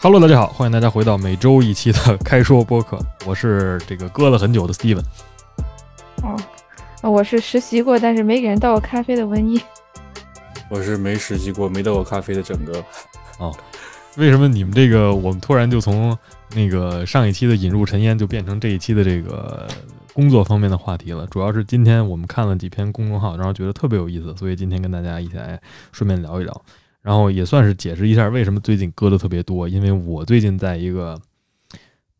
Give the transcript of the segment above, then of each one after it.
Hello，大家好，欢迎大家回到每周一期的开说播客，我是这个搁了很久的 Steven。哦，我是实习过但是没给人倒过咖啡的文艺。我是没实习过没倒过咖啡的整个。哦，为什么你们这个我们突然就从那个上一期的引入尘烟就变成这一期的这个工作方面的话题了？主要是今天我们看了几篇公众号，然后觉得特别有意思，所以今天跟大家一起来顺便聊一聊。然后也算是解释一下为什么最近割的特别多，因为我最近在一个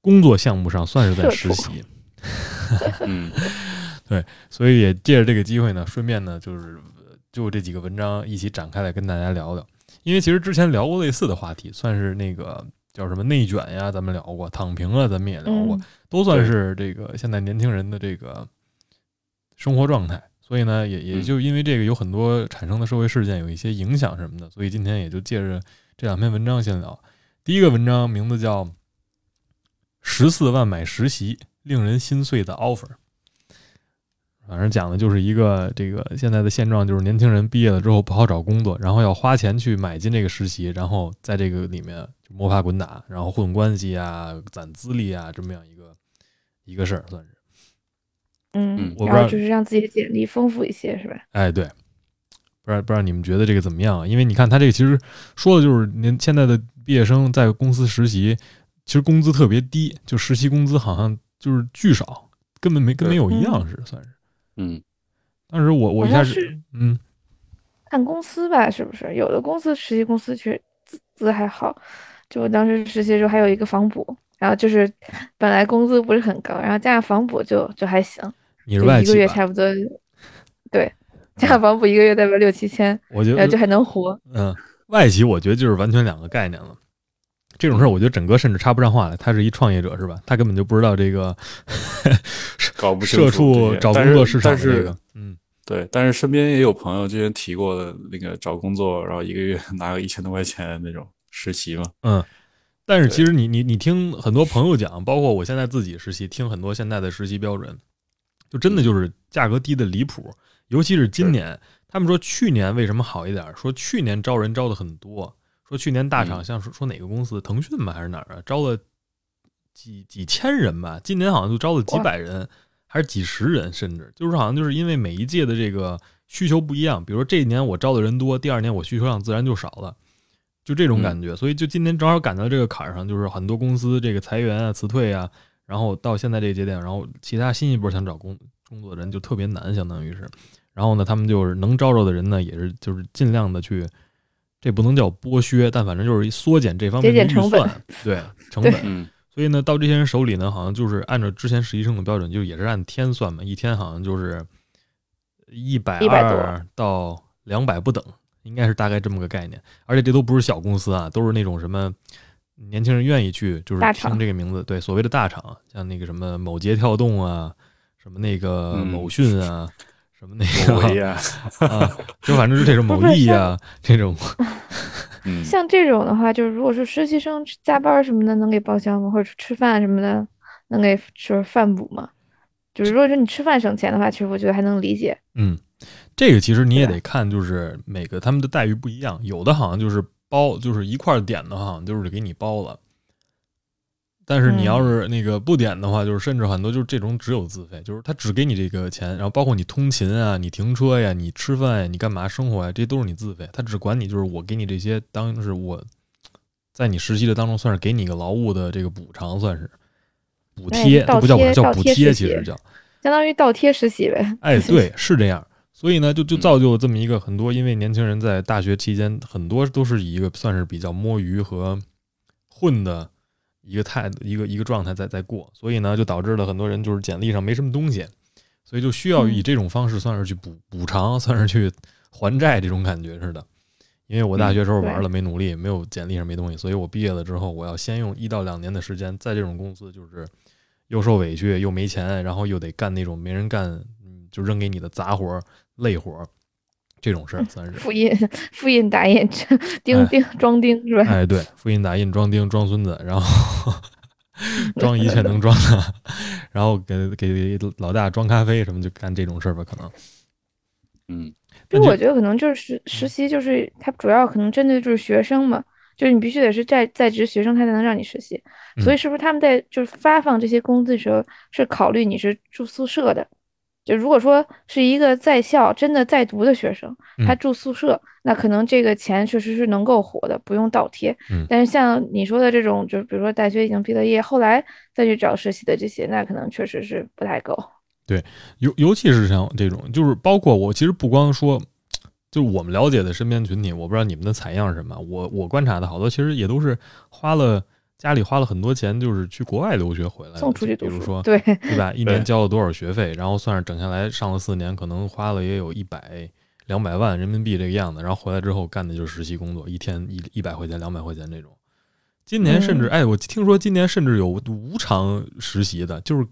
工作项目上算是在实习，嗯，对，所以也借着这个机会呢，顺便呢就是就这几个文章一起展开来跟大家聊聊。因为其实之前聊过类似的话题，算是那个叫什么内卷呀，咱们聊过；躺平啊，咱们也聊过，都算是这个现在年轻人的这个生活状态。所以呢，也也就因为这个有很多产生的社会事件有一些影响什么的，所以今天也就借着这两篇文章先聊。第一个文章名字叫《十四万买实习，令人心碎的 offer》，反正讲的就是一个这个现在的现状，就是年轻人毕业了之后不好找工作，然后要花钱去买进这个实习，然后在这个里面摸爬滚打，然后混关系啊、攒资历啊，这么样一个一个事儿，算是。嗯，然后就是让自己的简历丰富一些，是吧？哎，对，不知道不知道你们觉得这个怎么样？因为你看他这个其实说的就是您现在的毕业生在公司实习，其实工资特别低，就实习工资好像就是巨少，根本没跟没有一样似的，算是。嗯，当时我我一开始嗯，看公司吧，是不是？有的公司实习公司其实资资还好，就我当时实习的时候还有一个房补，然后就是本来工资不是很高，然后加上房补就就还行。你是外企一个月差不多，对，加房补一个月大概六七千，我觉得就还能活。嗯，外企我觉得就是完全两个概念了。这种事儿我觉得整个甚至插不上话来。他是一创业者是吧？他根本就不知道这个 搞不社畜找工作市场这个。嗯，对。但是身边也有朋友之前提过的那个找工作，然后一个月 拿个一千多块钱那种实习嘛。嗯。但是其实你你你听很多朋友讲，包括我现在自己实习，听很多现在的实习标准。就真的就是价格低的离谱，尤其是今年，他们说去年为什么好一点？说去年招人招的很多，说去年大厂像是说哪个公司，腾讯吧还是哪儿啊，招了几几千人吧，今年好像就招了几百人，还是几十人，甚至。就是好像就是因为每一届的这个需求不一样，比如说这一年我招的人多，第二年我需求量自然就少了，就这种感觉，所以就今年正好赶到这个坎儿上，就是很多公司这个裁员啊、辞退啊。然后到现在这个节点，然后其他新一波想找工工作的人就特别难，相当于是。然后呢，他们就是能招着的人呢，也是就是尽量的去，这不能叫剥削，但反正就是缩减这方面的预算，对成本。所以呢，到这些人手里呢，好像就是按照之前实习生的标准，就也是按天算嘛，一天好像就是一百二到两百不等，应该是大概这么个概念。而且这都不是小公司啊，都是那种什么。年轻人愿意去，就是听这个名字，对所谓的大厂，像那个什么某捷跳动啊，什么那个某讯啊，什么那个啊，就反正是这种 某易啊这种。像这种的话，就是如果是实习生加班什么的，能给报销吗？或者吃饭什么的，能给就是饭补吗？就是如果说你吃饭省钱的话，其实我觉得还能理解。嗯，这个其实你也得看，就是每个他们的待遇不一样，有的好像就是。包就是一块点的话，就是给你包了。但是你要是那个不点的话，就是甚至很多就是这种只有自费，就是他只给你这个钱，然后包括你通勤啊、你停车呀、你吃饭呀、你干嘛生活呀，这都是你自费。他只管你就是我给你这些，当是我在你实习的当中算是给你一个劳务的这个补偿，算是补贴，不叫叫补贴，其实叫相当于倒贴实习呗。哎，对，是这样。所以呢，就就造就了这么一个很多，因为年轻人在大学期间很多都是以一个算是比较摸鱼和混的一个态一个一个状态在在过，所以呢，就导致了很多人就是简历上没什么东西，所以就需要以这种方式算是去补补偿，算是去还债这种感觉似的。因为我大学时候玩了没努力，没有简历上没东西，所以我毕业了之后，我要先用一到两年的时间在这种公司，就是又受委屈又没钱，然后又得干那种没人干，就扔给你的杂活。累活，这种事儿算是复印、复印、打印、钉钉、装钉是吧？哎，对，复印、打印、装钉、装孙子，然后 装一切能装的，然后给给老大装咖啡什么，就干这种事儿吧，可能。嗯，因为我觉得可能就是实习，就是他主要可能针对就是学生嘛，就是你必须得是在在职学生，他才能让你实习。所以是不是他们在就是发放这些工资的时候是考虑你是住宿舍的？就如果说是一个在校真的在读的学生，他住宿舍，那可能这个钱确实是能够活的，不用倒贴。嗯但是像你说的这种，就比如说大学已经毕了业，后来再去找实习的这些，那可能确实是不太够。对尤尤其是像这种，就是包括我，其实不光说，就是我们了解的身边群体，我不知道你们的采样是什么。我我观察的好多，其实也都是花了家里花了很多钱，就是去国外留学回来的，送出去读书，比如说对，对吧？一年交了多少学费，然后算是整下来上了四年，可能花了也有一百两百万人民币这个样子，然后回来之后干的就是实习工作，一天一一百块钱、两百块钱这种。今年甚至，嗯哎，我听说今年甚至有无偿实习的，就是，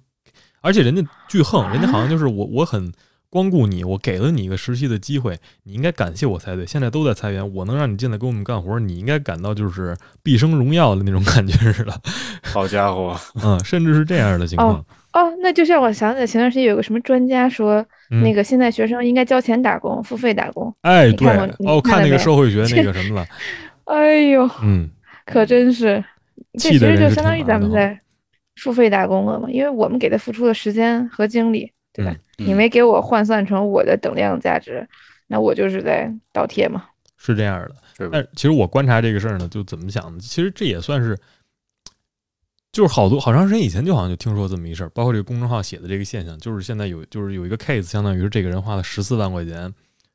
而且人家巨横，人家好像就是我我很光顾你，我给了你一个实习的机会，你应该感谢我才对。现在都在裁员，我能让你进来给我们干活，你应该感到就是毕生荣耀的那种感觉似的，好家伙，嗯，甚至是这样的情况。哦，那就像我想起来前段时间有个什么专家说，嗯那个现在学生应该交钱打工，付费打工。哎，对哦，看那个社会学那个什么了，哎呦，嗯，可真是，这其实就相当于咱们在付费打工了嘛，因为我们给他付出的时间和精力，对吧？嗯你没给我换算成我的等量价值，那我就是在倒贴嘛。是这样的。是但其实我观察这个事儿呢，就怎么想呢？其实这也算是，就是好多好长时间以前就好像就听说这么一事儿，包括这个公众号写的这个现象，就是现在有就是有一个 case，相当于是这个人花了十四万块钱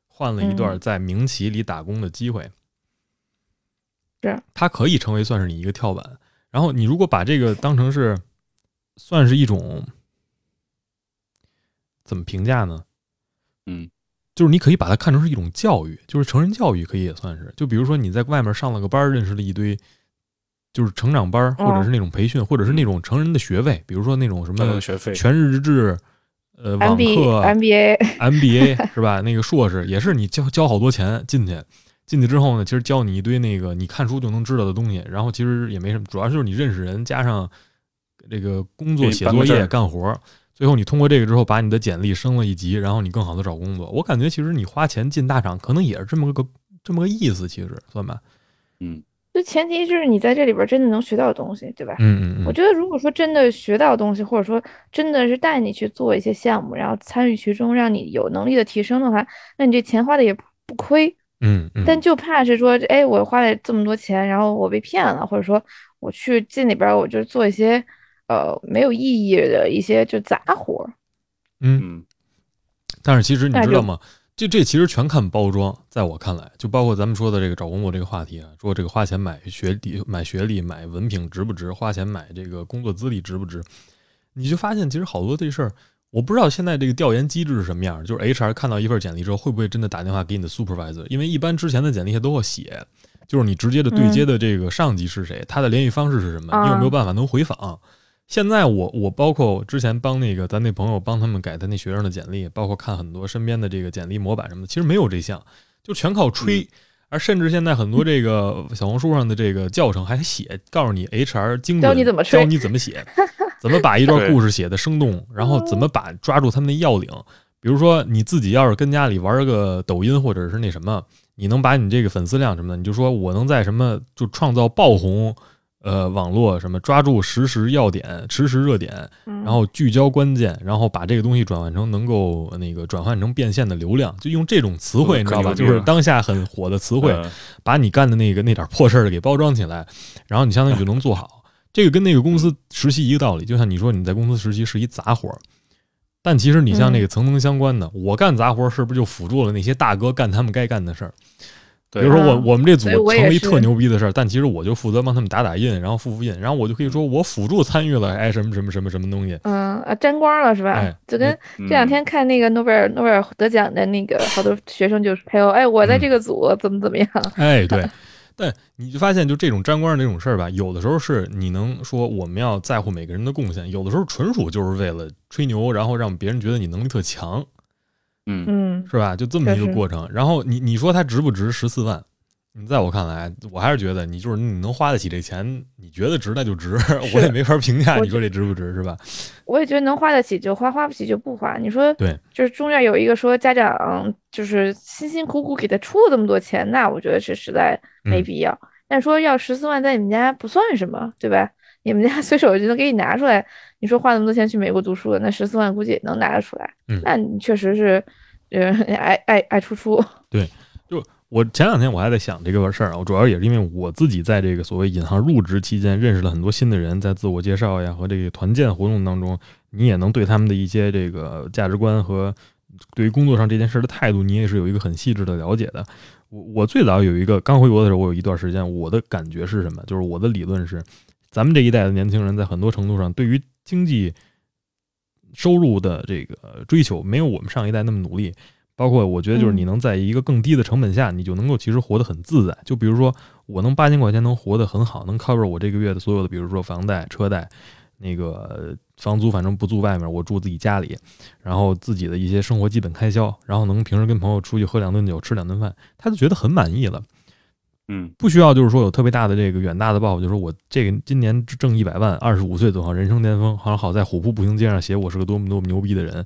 换了一段嗯在民企里打工的机会，是它可以成为算是你一个跳板。然后你如果把这个当成是算是一种怎么评价呢？嗯就是你可以把它看成是一种教育，就是成人教育，可以也算是。就比如说你在外面上了个班，认识了一堆，就是成长班，或者是那种培训，或者是那种成人的学位，比如说那种什么学费，全日制，呃，网课、M B A，MBA 是吧？那个硕士也是你交交好多钱进去，进去之后呢，其实教你一堆那个你看书就能知道的东西，然后其实也没什么，主要就是你认识人，加上这个工作写作业干活儿，最后你通过这个之后，把你的简历升了一级，然后你更好的找工作。我感觉其实你花钱进大厂，可能也是这么个这么个意思，其实算吧。嗯就前提就是你在这里边真的能学到东西，对吧？嗯嗯嗯，我觉得，如果说真的学到东西，或者说真的是带你去做一些项目，然后参与其中，让你有能力的提升的话，那你这钱花的也不不亏。嗯嗯，但就怕是说，哎，我花了这么多钱，然后我被骗了，或者说我去进里边儿，我就做一些呃没有意义的一些就杂活儿。嗯，嗯但是其实你知道吗？这这其实全看包装，在我看来，就包括咱们说的这个找工作这个话题啊，说这个花钱买学历、买学历、买文凭值不值？花钱买这个工作资历值不值？你就发现其实好多这事儿，我不知道现在这个调研机制是什么样。就是 HR 看到一份简历之后，会不会真的打电话给你的 supervisor？因为一般之前的简历下都会写，就是你直接的对接的这个上级是谁，他的联系方式是什么，你有没有办法能回访？现在我我包括之前帮那个咱那朋友帮他们改他那学生的简历，包括看很多身边的这个简历模板什么的，其实没有这项，就全靠吹。嗯而甚至现在很多这个小红书上的这个教程还写，告诉你 HR 精准教你怎么吹教你怎么写，怎么把一段故事写的生动，然后怎么把抓住他们的要领。比如说你自己要是跟家里玩个抖音或者是那什么，你能把你这个粉丝量什么的，你就说我能在什么就创造爆红，呃，网络什么抓住实时要点、实时热点，嗯然后聚焦关键，然后把这个东西转换成能够那个转换成变现的流量，就用这种词汇，嗯你知道吧？就是当下很火的词汇，呃把你干的那个那点破事儿给包装起来，然后你相当于就能做好。这个跟那个公司实习一个道理，就像你说你在公司实习是一杂活儿，但其实你像那个层层相关的，我干杂活儿是不是就辅助了那些大哥干他们该干的事儿？比如说我啊我们这组成了一特牛逼的事儿，但其实我就负责帮他们打打印，然后复复印，然后我就可以说我辅助参与了哎什么什么什么什么东西，嗯啊沾光了是吧？哎？就跟嗯。这两天看那个诺贝尔诺贝尔得奖的那个好多学生就是配合，哎，我在这个组怎么怎么样？哎，对，但你就发现，就这种沾光这种事儿吧，有的时候是你能说我们要在乎每个人的贡献，有的时候纯属就是为了吹牛，然后让别人觉得你能力特强，嗯嗯，是吧？就这么一个过程。然后你你说它值不值十四万？你在我看来，我还是觉得你就是你能花得起这钱，你觉得值那就值，我也没法评价你说这值不值，是吧？我也觉得能花得起就花，花不起就不花。你说对，就是中间有一个说家长就是辛辛苦苦给他出了这么多钱，那我觉得是实在没嗯必要。但说要十四万在你们家不算什么，对吧？你们家随手就能给你拿出来。你说花那么多钱去美国读书，那十四万估计也能拿得出来。嗯那你确实是，呃，爱爱爱出出。对，就我前两天我还在想这个事儿啊，我主要也是因为我自己在这个所谓银行入职期间认识了很多新的人，在自我介绍呀和这个团建活动当中，你也能对他们的一些这个价值观和对于工作上这件事的态度，你也是有一个很细致的了解的。我我最早有一个刚回国的时候，我有一段时间，我的感觉是什么？就是我的理论是，咱们这一代的年轻人在很多程度上对于经济收入的这个追求，没有我们上一代那么努力。包括我觉得就是你能在一个更低的成本下，你就能够其实活得很自在。就比如说，我能八千块钱能活得很好，能 cover 我这个月的所有的，比如说房贷、车贷，那个房租反正不住外面，我住自己家里，然后自己的一些生活基本开销，然后能平时跟朋友出去喝两顿酒、吃两顿饭，他就觉得很满意了。嗯不需要就是说有特别大的这个远大的抱负，就是说我这个今年挣一百万，二十五岁走上人生巅峰，好像好在虎扑步行街上写我是个多么多么牛逼的人，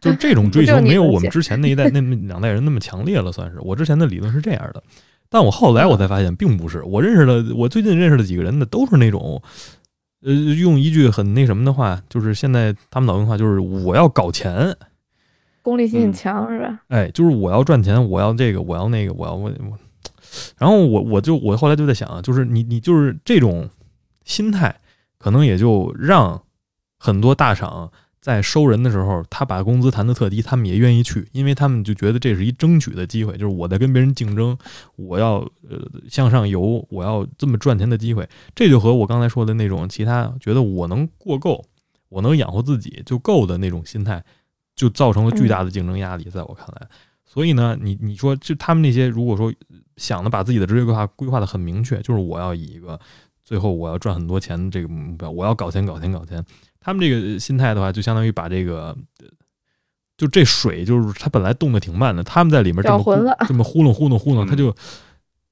就是这种追求 没有我们之前那一代那么两代人那么强烈了，算是我之前的理论是这样的，但我后来我才发现并不是，我认识的我最近认识的几个人呢都是那种，呃，用一句很那什么的话，就是现在他们老用的话就是我要搞钱，功利性很嗯强，是吧？哎，就是我要赚钱，我要这个，我要那个，我要我我。然后我我就我后来就在想啊，就是你你就是这种心态，可能也就让很多大厂在收人的时候，他把工资谈得特低，他们也愿意去，因为他们就觉得这是一争取的机会，就是我在跟别人竞争，我要呃向上游，我要这么赚钱的机会，这就和我刚才说的那种其他觉得我能过够，我能养活自己就够的那种心态，就造成了巨大的竞争压力，在我看来。所以呢，你你说，就他们那些如果说想的把自己的职业规划规划的很明确，就是我要以一个最后我要赚很多钱的这个目标，我要搞钱搞钱搞钱。他们这个心态的话，就相当于把这个，就这水就是它本来动的挺慢的，他们在里面这么这么糊弄糊弄糊弄，嗯它就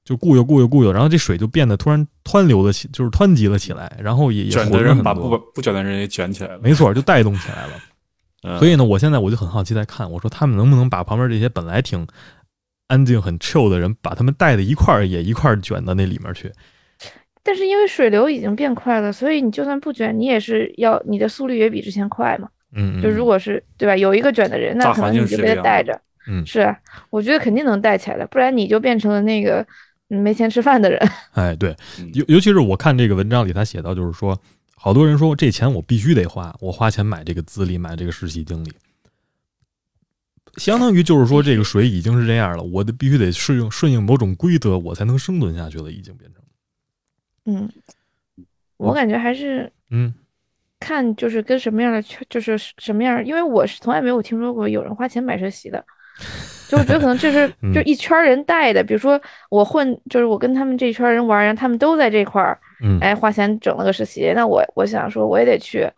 就固悠固悠固悠，然后这水就变得突然湍流了起，就是湍急了起来，然后也也卷的人很多。把不不卷的人也卷起来了。没错，就带动起来了。嗯所以呢，我现在我就很好奇，在看我说他们能不能把旁边这些本来挺安静、很 chill 的人，把他们带的一块儿也一块儿卷到那里面去。但是因为水流已经变快了，所以你就算不卷，你也是要你的速率也比之前快嘛。嗯，就如果是对吧，有一个卷的人，那可能你就被他带着。嗯是啊，我觉得肯定能带起来的，不然你就变成了那个嗯没钱吃饭的人。哎，对，嗯尤尤其是我看这个文章里，他写到就是说，好多人说这钱我必须得花，我花钱买这个资历，买这个实习经历，相当于就是说这个水已经是这样了，我得必须得适应顺应某种规则，我才能生存下去了，已经变成，嗯，我感觉还是嗯。看就是跟什么样的圈，就是什么样，因为我是从来没有听说过有人花钱买实习的，就我觉得可能这是嗯。就一圈人带的，比如说我混，就是我跟他们这一圈人玩，然后他们都在这块儿，嗯。哎，花钱整了个实习，那我我想说我也得去，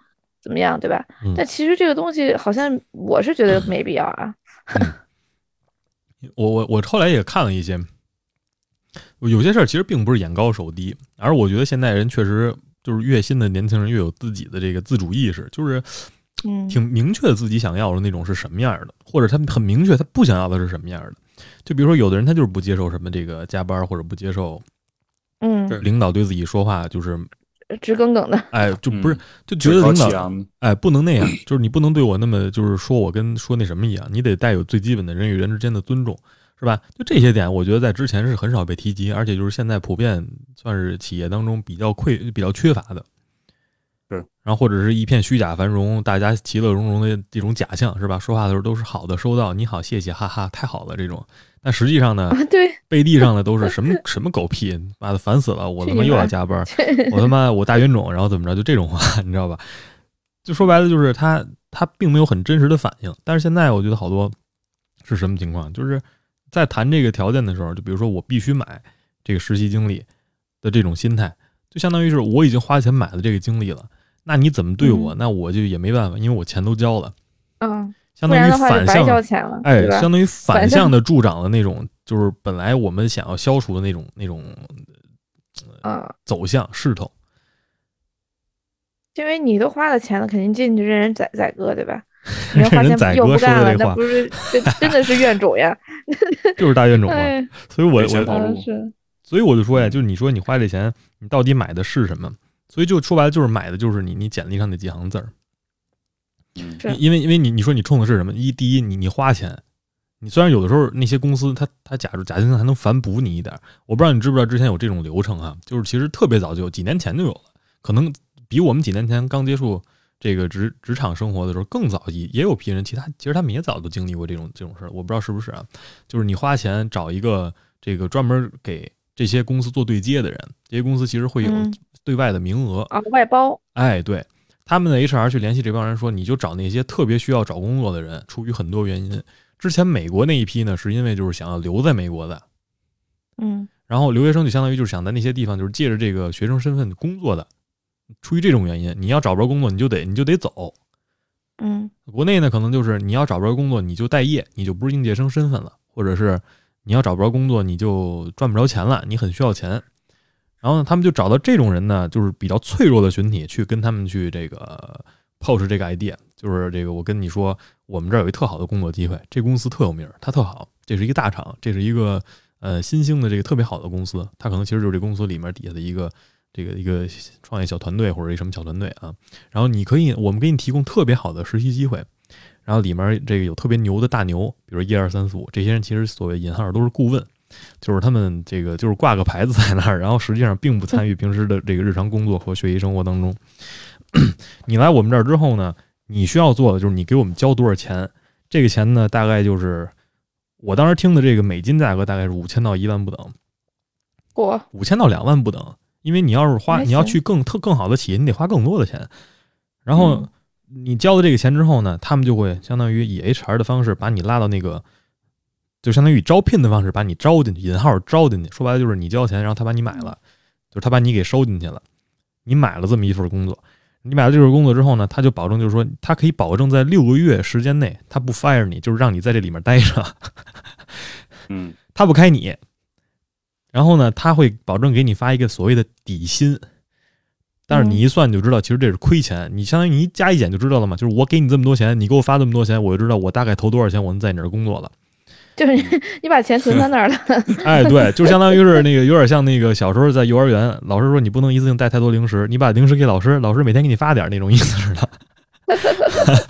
怎么样，对吧？嗯。但其实这个东西好像我是觉得没必要啊。我我我后来也看了一些，有些事儿其实并不是眼高手低，而我觉得现代人确实就是越新的年轻人越有自己的这个自主意识，就是嗯，挺明确自己想要的那种是什么样的，或者他很明确他不想要的是什么样的。就比如说，有的人他就是不接受什么这个加班，或者不接受嗯，领导对自己说话，就是直耿耿的，哎，就不是嗯就觉得趾高领导气扬哎不能那样，就是你不能对我那么就是说我跟说那什么一样，你得带有最基本的人与人之间的尊重，是吧？就这些点，我觉得在之前是很少被提及，而且就是现在普遍算是企业当中比较匮比较缺乏的。对，然后或者是一片虚假繁荣，大家其乐融融的这种假象，是吧？说话的时候都是好的，收到你好，谢谢，哈哈，太好了这种。但实际上呢，啊，对，背地上的都是什么什么狗屁，妈的烦死了！我他妈又要加班，我他妈我大冤种，然后怎么着就这种话，你知道吧？就说白了就是他他并没有很真实的反应。但是现在我觉得好多是什么情况？就是在谈这个条件的时候，就比如说我必须买这个实习经历的这种心态，就相当于是我已经花钱买了这个经历了，那你怎么对我，嗯那我就也没办法，因为我钱都交了，嗯，相当于的话就白反向交钱了，哎？相当于反反向向的助长了那种，就是本来我们想要消除的那种那种嗯，走向势头。因为你都花了钱了，肯定进去任人宰宰割，对吧？你要花任人宰钱又割不干了，说的这话那不是这真的是怨种呀？就是大怨种嘛。哎，所以我我所以我就说呀，就是你说你花这钱，你到底买的是什么？所以就说白了，就是买的就是你你简历上那几行字儿。嗯。因因为因为你你说你冲的是什么？一第一，你你花钱，你虽然有的时候那些公司他他假如假定还能反补你一点儿，我不知道你知不知道之前有这种流程啊，就是其实特别早就有，几年前就有了，可能比我们几年前刚接触这个职职场生活的时候更早也也有批人，其他其实他们也早都经历过这种这种事儿，我不知道是不是啊？就是你花钱找一个这个专门给这些公司做对接的人，这些公司其实会有嗯。对外的名额，啊，外包，哎，对，他们的 HR 去联系这帮人说，你就找那些特别需要找工作的人，出于很多原因。之前美国那一批呢，是因为就是想要留在美国的，嗯然后留学生就相当于就是想在那些地方就是借着这个学生身份工作的，出于这种原因，你要找不着工作，你就得你就得走。嗯国内呢，可能就是你要找不着工作，你就待业，你就不是应届生身份了，或者是你要找不着工作，你就赚不着钱了，你很需要钱。然后呢，他们就找到这种人呢，就是比较脆弱的群体，去跟他们去这个 push 这个 idea，就是这个我跟你说，我们这儿有一特好的工作机会，这公司特有名儿，它特好，这是一个大厂，这是一个呃新兴的这个特别好的公司，它可能其实就是这公司里面底下的一个这个一个创业小团队或者一什么小团队啊。然后你可以，我们给你提供特别好的实习机会，然后里面这个有特别牛的大牛，比如一二三四五这些人，其实所谓引号都是顾问，就是他们这个就是挂个牌子在那儿，然后实际上并不参与平时的这个日常工作和学习生活当中。你来我们这儿之后呢，你需要做的就是你给我们交多少钱，这个钱呢大概就是我当时听的这个美金价格大概是五千到一万不等，我五千到两万不等，因为你要是花你要去更特更好的企业，你得花更多的钱。然后嗯你交了这个钱之后呢，他们就会相当于以 HR 的方式把你拉到那个，就相当于以招聘的方式把你招进去，引号招进去。说白了就是你交钱，然后他把你买了，就是他把你给收进去了，你买了这么一份工作。你买了这份工作之后呢，他就保证就是说，他可以保证在六个月时间内，他不 fire 你，就是让你在这里面待着。嗯 他不开你，然后呢，他会保证给你发一个所谓的底薪，但是你一算就知道，其实这是亏钱。你相当于你一加一减就知道了嘛，就是我给你这么多钱，你给我发这么多钱，我就知道我大概投多少钱，我能在你这儿工作了。就是你你把钱存在那儿了，哎，对，就相当于是那个有点像那个小时候在幼儿园，老师说你不能一次性带太多零食，你把零食给老师，老师每天给你发点那种意思似的。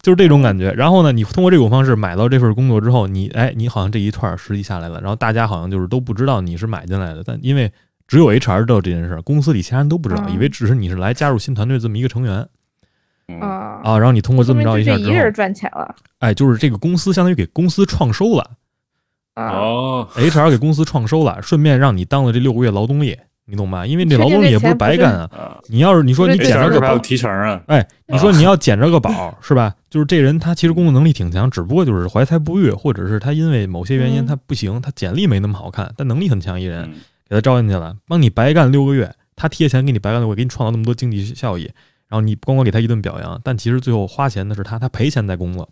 就是这种感觉。然后呢，你通过这种方式买到这份工作之后，你哎，你好像这一串儿实习下来了，然后大家好像就是都不知道你是买进来的，但因为只有 HR 知道这件事儿，公司里其他人都不知道，嗯以为只是你是来加入新团队这么一个成员嗯啊，啊。然后你通过这么着一下之后就这一人，赚钱了哎，就是这个公司相当于给公司创收了啊，哦，，HR 给公司创收了，顺便让你当了这六个月劳动力，你懂吧？因为这劳动力也不是白干啊。啊，你要是你说你捡着个宝提成啊，哎，你说你要捡着个宝是吧？就是这人他其实工作能力挺强，只不过就是怀才不遇，或者是他因为某些原因嗯他不行，他简历没那么好看，但能力很强一人，嗯给他招进去了，帮你白干六个月，他贴钱给你白干六个月，给你创造那么多经济效益，然后你光光给他一顿表扬，但其实最后花钱的是他，他赔钱在工作。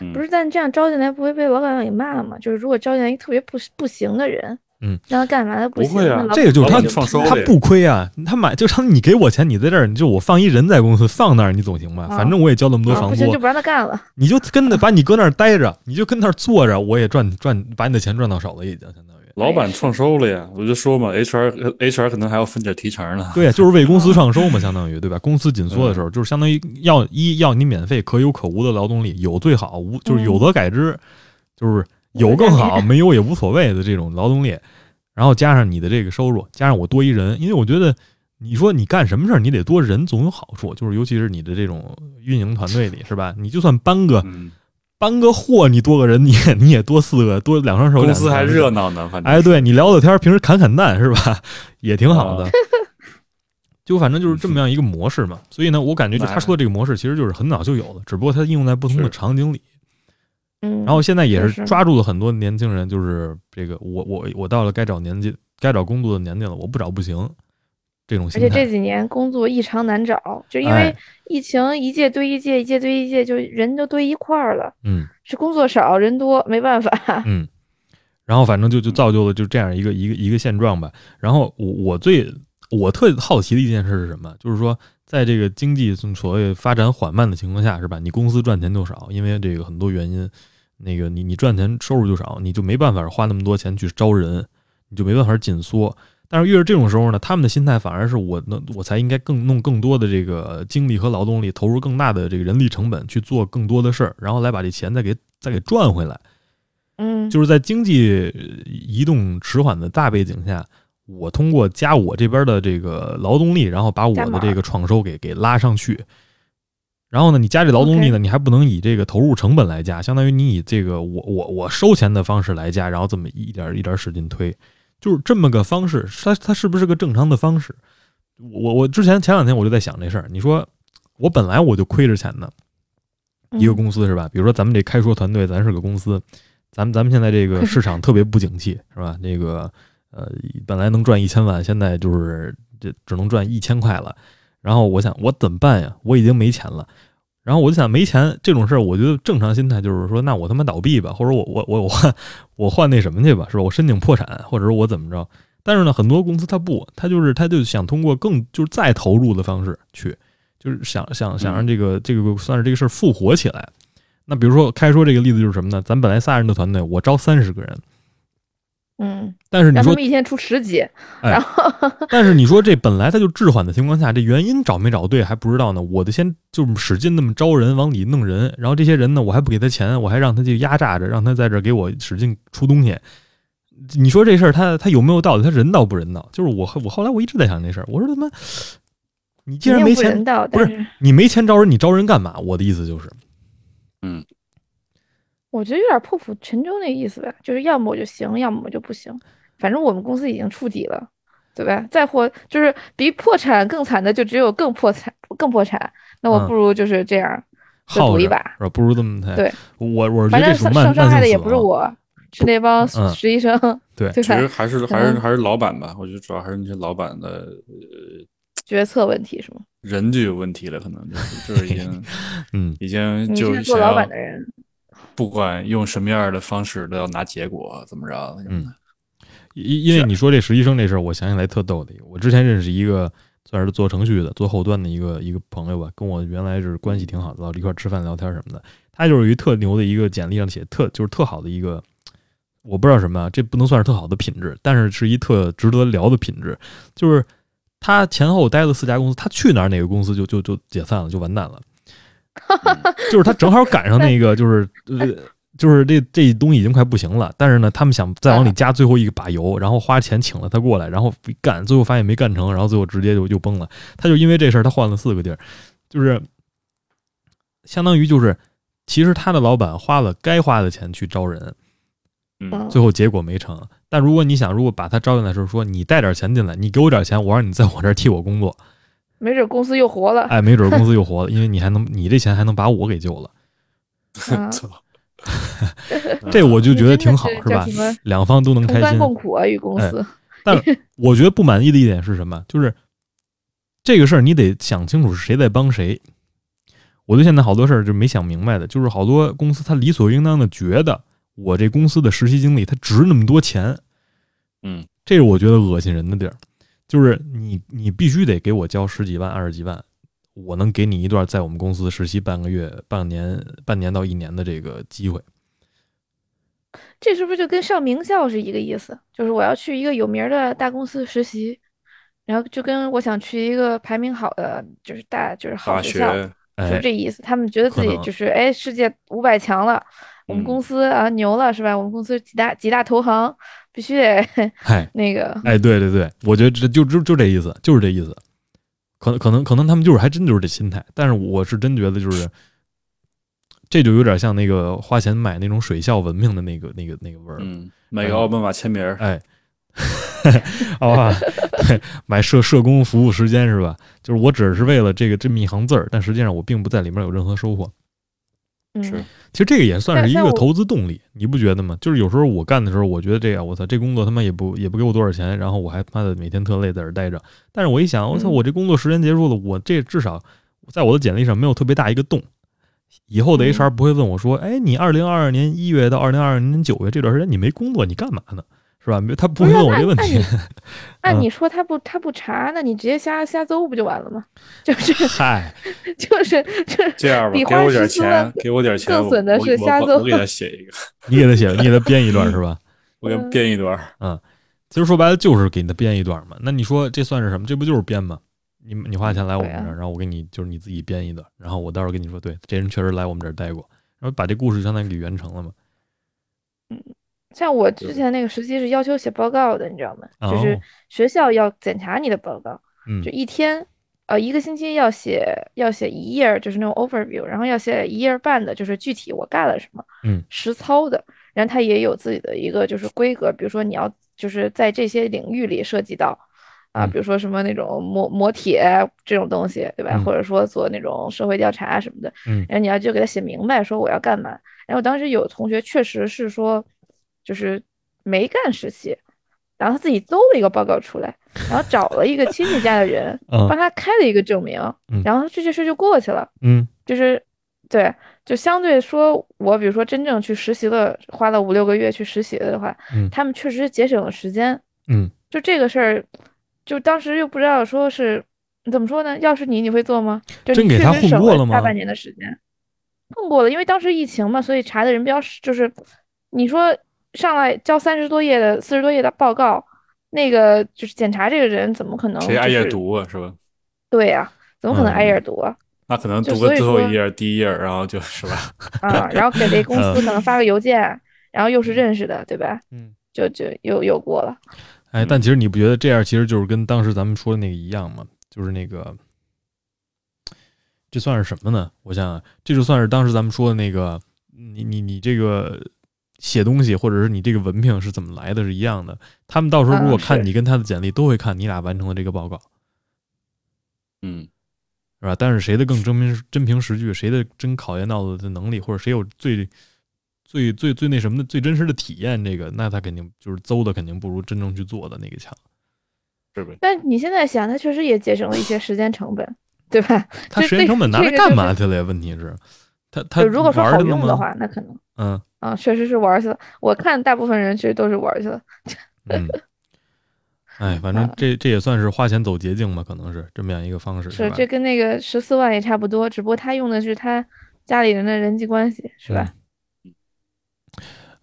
嗯不是，但这样招进来不会被老板给骂吗？就是如果招进来一个特别不不行的人，嗯，让他干嘛他不行，不会啊这个就是他他不亏啊，他买就他你给我钱，你在这儿，你就我放一人在公司放那儿，你总行吧？啊反正我也交那么多房租啊不行就，不让他干了。你就跟着 把你搁那儿待着，你就跟那儿坐着，我也赚赚把你的钱赚到手了，已经相当于。老板创收了呀，我就说嘛，HR HR 可能还要分点提成呢。对，就是为公司创收嘛，相当于对吧？公司紧缩的时候，就是相当于要一要你免费可有可无的劳动力，有最好，无就是有则改之，就是有更好，没有也无所谓的这种劳动力，然后加上你的这个收入，加上我多一人，因为我觉得你说你干什么事儿，你得多人总有好处，就是尤其是你的这种运营团队里是吧？你就算搬个嗯，搬个货，你多个人，你也你也多四个，多两双手，公司还热闹呢，反正哎，对你聊聊天，平时侃侃淡是吧？也挺好的。啊就反正就是这么样一个模式嘛，所以呢，我感觉就他说的这个模式其实就是很早就有了，只不过它应用在不同的场景里。嗯，然后现在也是抓住了很多年轻人，就是这个我我我到了该找年纪该找工作的年纪了，我不找不行，这种心态。而且这几年工作异常难找，就因为哎疫情一届堆一届，一届堆一届，就人都堆一块儿了，嗯是工作少人多，没办法。嗯，然后反正就就造就了就这样一个一个一个现状吧。然后我我最我特好奇的一件事是什么？就是说，在这个经济所谓发展缓慢的情况下，是吧？你公司赚钱就少，因为这个很多原因，那个你你赚钱收入就少，你就没办法花那么多钱去招人，你就没办法紧缩。但是遇到这种时候呢，他们的心态反而是我能我才应该更弄更多的这个精力和劳动力，投入更大的这个人力成本去做更多的事儿，然后来把这钱再给再给赚回来。嗯，就是在经济移动迟缓的大背景下，我通过加我这边的这个劳动力，然后把我的这个创收给给拉上去。然后呢，你加这劳动力呢，你还不能以这个投入成本来加，相当于你以这个我我我收钱的方式来加，然后这么一点一点使劲推。就是这么个方式，它它是不是个正常的方式？我我之前前两天我就在想这事儿。你说我本来我就亏着钱呢，一个公司是吧？比如说咱们这开说团队，咱是个公司，咱们咱们现在这个市场特别不景气是吧？那个呃，本来能赚一千万，现在就是这只能赚一千块了。然后我想我怎么办呀？我已经没钱了。然后我就想，没钱这种事儿，我觉得正常心态就是说，那我他妈倒闭吧，或者我我我我换我换那什么去吧，是吧？我申请破产，或者是我怎么着？但是呢，很多公司他不，他就是他就想通过更就是再投入的方式去，就是想想想让这个这个算是这个事儿复活起来。那比如说开说这个例子就是什么呢？咱本来仨人的团队，我招三十个人。嗯，但是你说一天出十几，然后，但是你说这本来他就滞缓的情况下，这原因找没找对还不知道呢。我得先就使劲那么招人往里弄人，然后这些人呢，我还不给他钱，我还让他去压榨着，让他在这给我使劲出东西。你说这事儿他他有没有道理？他人道不人道？就是我我后来我一直在想这事儿，我说他妈，你既然没钱，不是你没钱招人，你招人干嘛？我的意思就是，嗯。我觉得有点破釜沉舟那意思呗，就是要么我就行，要么我就不行。反正我们公司已经触底了，对吧？再或就是比破产更惨的，就只有更破产、更破产。那我不如就是这样，赌一把，是吧？不如这么太。对，我我反正受伤害的也不是我，是那帮实习生。对，其实还是还是还是老板吧。我觉得主要还是那些老板的呃决策问题，是吗？人就有问题了，可能就是就是已经 嗯已经就是做老板的人。不管用什么样的方式，都要拿结果，怎么着？嗯，因因为你说这实习生这事儿，我想起来特逗的。我之前认识一个算是做程序的、做后端的一个一个朋友吧，跟我原来是关系挺好的，一块吃饭聊天什么的。他就是一特牛的一个简历上写特就是特好的一个，我不知道什么，这不能算是特好的品质，但是是一特值得聊的品质。就是他前后待了四家公司，他去哪儿哪个公司就就就解散了，就完蛋了。就是他正好赶上那个，就是 呃，就是这这东西已经快不行了，但是呢，他们想再往里加最后一把油，然后花钱请了他过来，然后干，最后发现没干成，然后最后直接就就崩了。他就因为这事儿，他换了四个地儿，就是相当于就是，其实他的老板花了该花的钱去招人，嗯，最后结果没成。但如果你想，如果把他招进来的时候说，你带点钱进来，你给我点钱，我让你在我这儿替我工作。没准公司又活了，哎，没准公司又活了，因为你还能，你这钱还能把我给救了。这我就觉得挺好，是吧？两方都能开心共苦啊，与公司。但我觉得不满意的一点是什么？就是这个事儿你得想清楚是谁在帮谁。我对现在好多事儿就没想明白的，就是好多公司他理所应当的觉得我这公司的实习经历他值那么多钱，嗯，这是我觉得恶心人的地儿。就是你，你必须得给我交十几万、二十几万，我能给你一段在我们公司实习半个月、半年、半年到一年的这个机会。这是不是就跟上名校是一个意思？就是我要去一个有名的大公司实习，然后就跟我想去一个排名好的，就是大就是好学校，就这意思。他们觉得自己就是哎，世界五百强了，我们公司啊牛了是吧？我们公司几大几大投行。必须得，嗨，那个，哎，对对对，我觉得这就就就这意思，就是这意思，可能可能可能他们就是还真就是这心态，但是我是真觉得就是，这就有点像那个花钱买那种水校文凭的那个那个那个味儿，嗯，买个奥巴马签名儿，哎，啊，对，买社社工服务时间是吧？就是我只是为了这个这么一行字儿，但实际上我并不在里面有任何收获。是，其实这个也算是一个投资动力，你不觉得吗？就是有时候我干的时候，我觉得这样，我操，这工作他妈也不也不给我多少钱，然后我还他妈的每天特累在这待着。但是我一想，我操，我这工作时间结束了，我这至少在我的简历上没有特别大一个洞，以后的 HR 不会问我说，哎，你二零二二年一月到二零二二年九月这段时间你没工作，你干嘛呢？是吧？没他不会问我这问题。那你说他不他不查，那你直接瞎瞎诌不就完了吗？就是嗨，就是这这样吧，给我点钱，给我点钱。更损的是瞎诌。我给他写一个，你给他写，你给他编一段是吧？我给他编一段。嗯，其实说白了就是给他编一段嘛。那你说这算是什么？这不就是编吗？你你花钱来我们这儿，啊然后我给你就是你自己编一段，然后我到时候跟你说，对，这人确实来我们这儿待过，然后把这故事相当于给圆成了嘛。像我之前那个实习是要求写报告的，你知道吗？就是哦学校要检查你的报告，嗯就一天，呃，一个星期要写要写一页儿，就是那种 overview，然后要写一页儿半的，就是具体我干了什么，嗯，实操的。然后它也有自己的一个就是规格，比如说你要就是在这些领域里涉及到。啊，嗯比如说什么那种磨磨铁这种东西，对吧？嗯或者说做那种社会调查什么的，嗯然后你要就给他写明白，说我要干嘛。然后当时有同学确实是说，就是没干实习，然后他自己搜了一个报告出来，然后找了一个亲戚家的人 嗯帮他开了一个证明嗯，然后这件事就过去了。嗯就是对，就相对说，我比如说真正去实习了，花了五六个月去实习了的话，嗯他们确实节省了时间。嗯，就这个事儿，就当时又不知道说是怎么说呢？要是你，你会做吗？就你真给他确实省了吗大半年的时间，混过了，因为当时疫情嘛，所以查的人比较少就是，你说上来交三十多页的、四十多页的报告，那个就是检查这个人怎么可能、就是？谁挨页读啊，是吧？对呀、怎么可能挨嗯页读啊？那可能读个最后一页、第一页，然后就是吧？啊，然后给这公司可能发个邮件，然后又是认识的，对吧？嗯，就就又又过了。哎，但其实你不觉得这样其实就是跟当时咱们说的那个一样吗？就是那个，这算是什么呢？我想想，这就算是当时咱们说的那个，你你你这个写东西，或者是你这个文凭是怎么来的，是一样的。他们到时候如果看你跟他的简历，都会看你俩完成的这个报告，嗯，是吧？但是谁的更真凭真凭实据，谁的真考验到的能力，或者谁有最最最最那什么的最真实的体验，这个那他肯定就是邹的，肯定不如真正去做的那个强。是呗？但你现在想，他确实也节省了一些时间成本，对吧？他时间成本拿来干嘛去了呀？问题是，他他如果说好用的话，那可能嗯啊，确实是玩去了。我看大部分人其实都是玩去了。嗯，哎，反正啊这这也算是花钱走捷径吧，可能是这么样一个方式，吧？是这跟那个十四万也差不多，只不过他用的是他家里人的人际关系，是吧？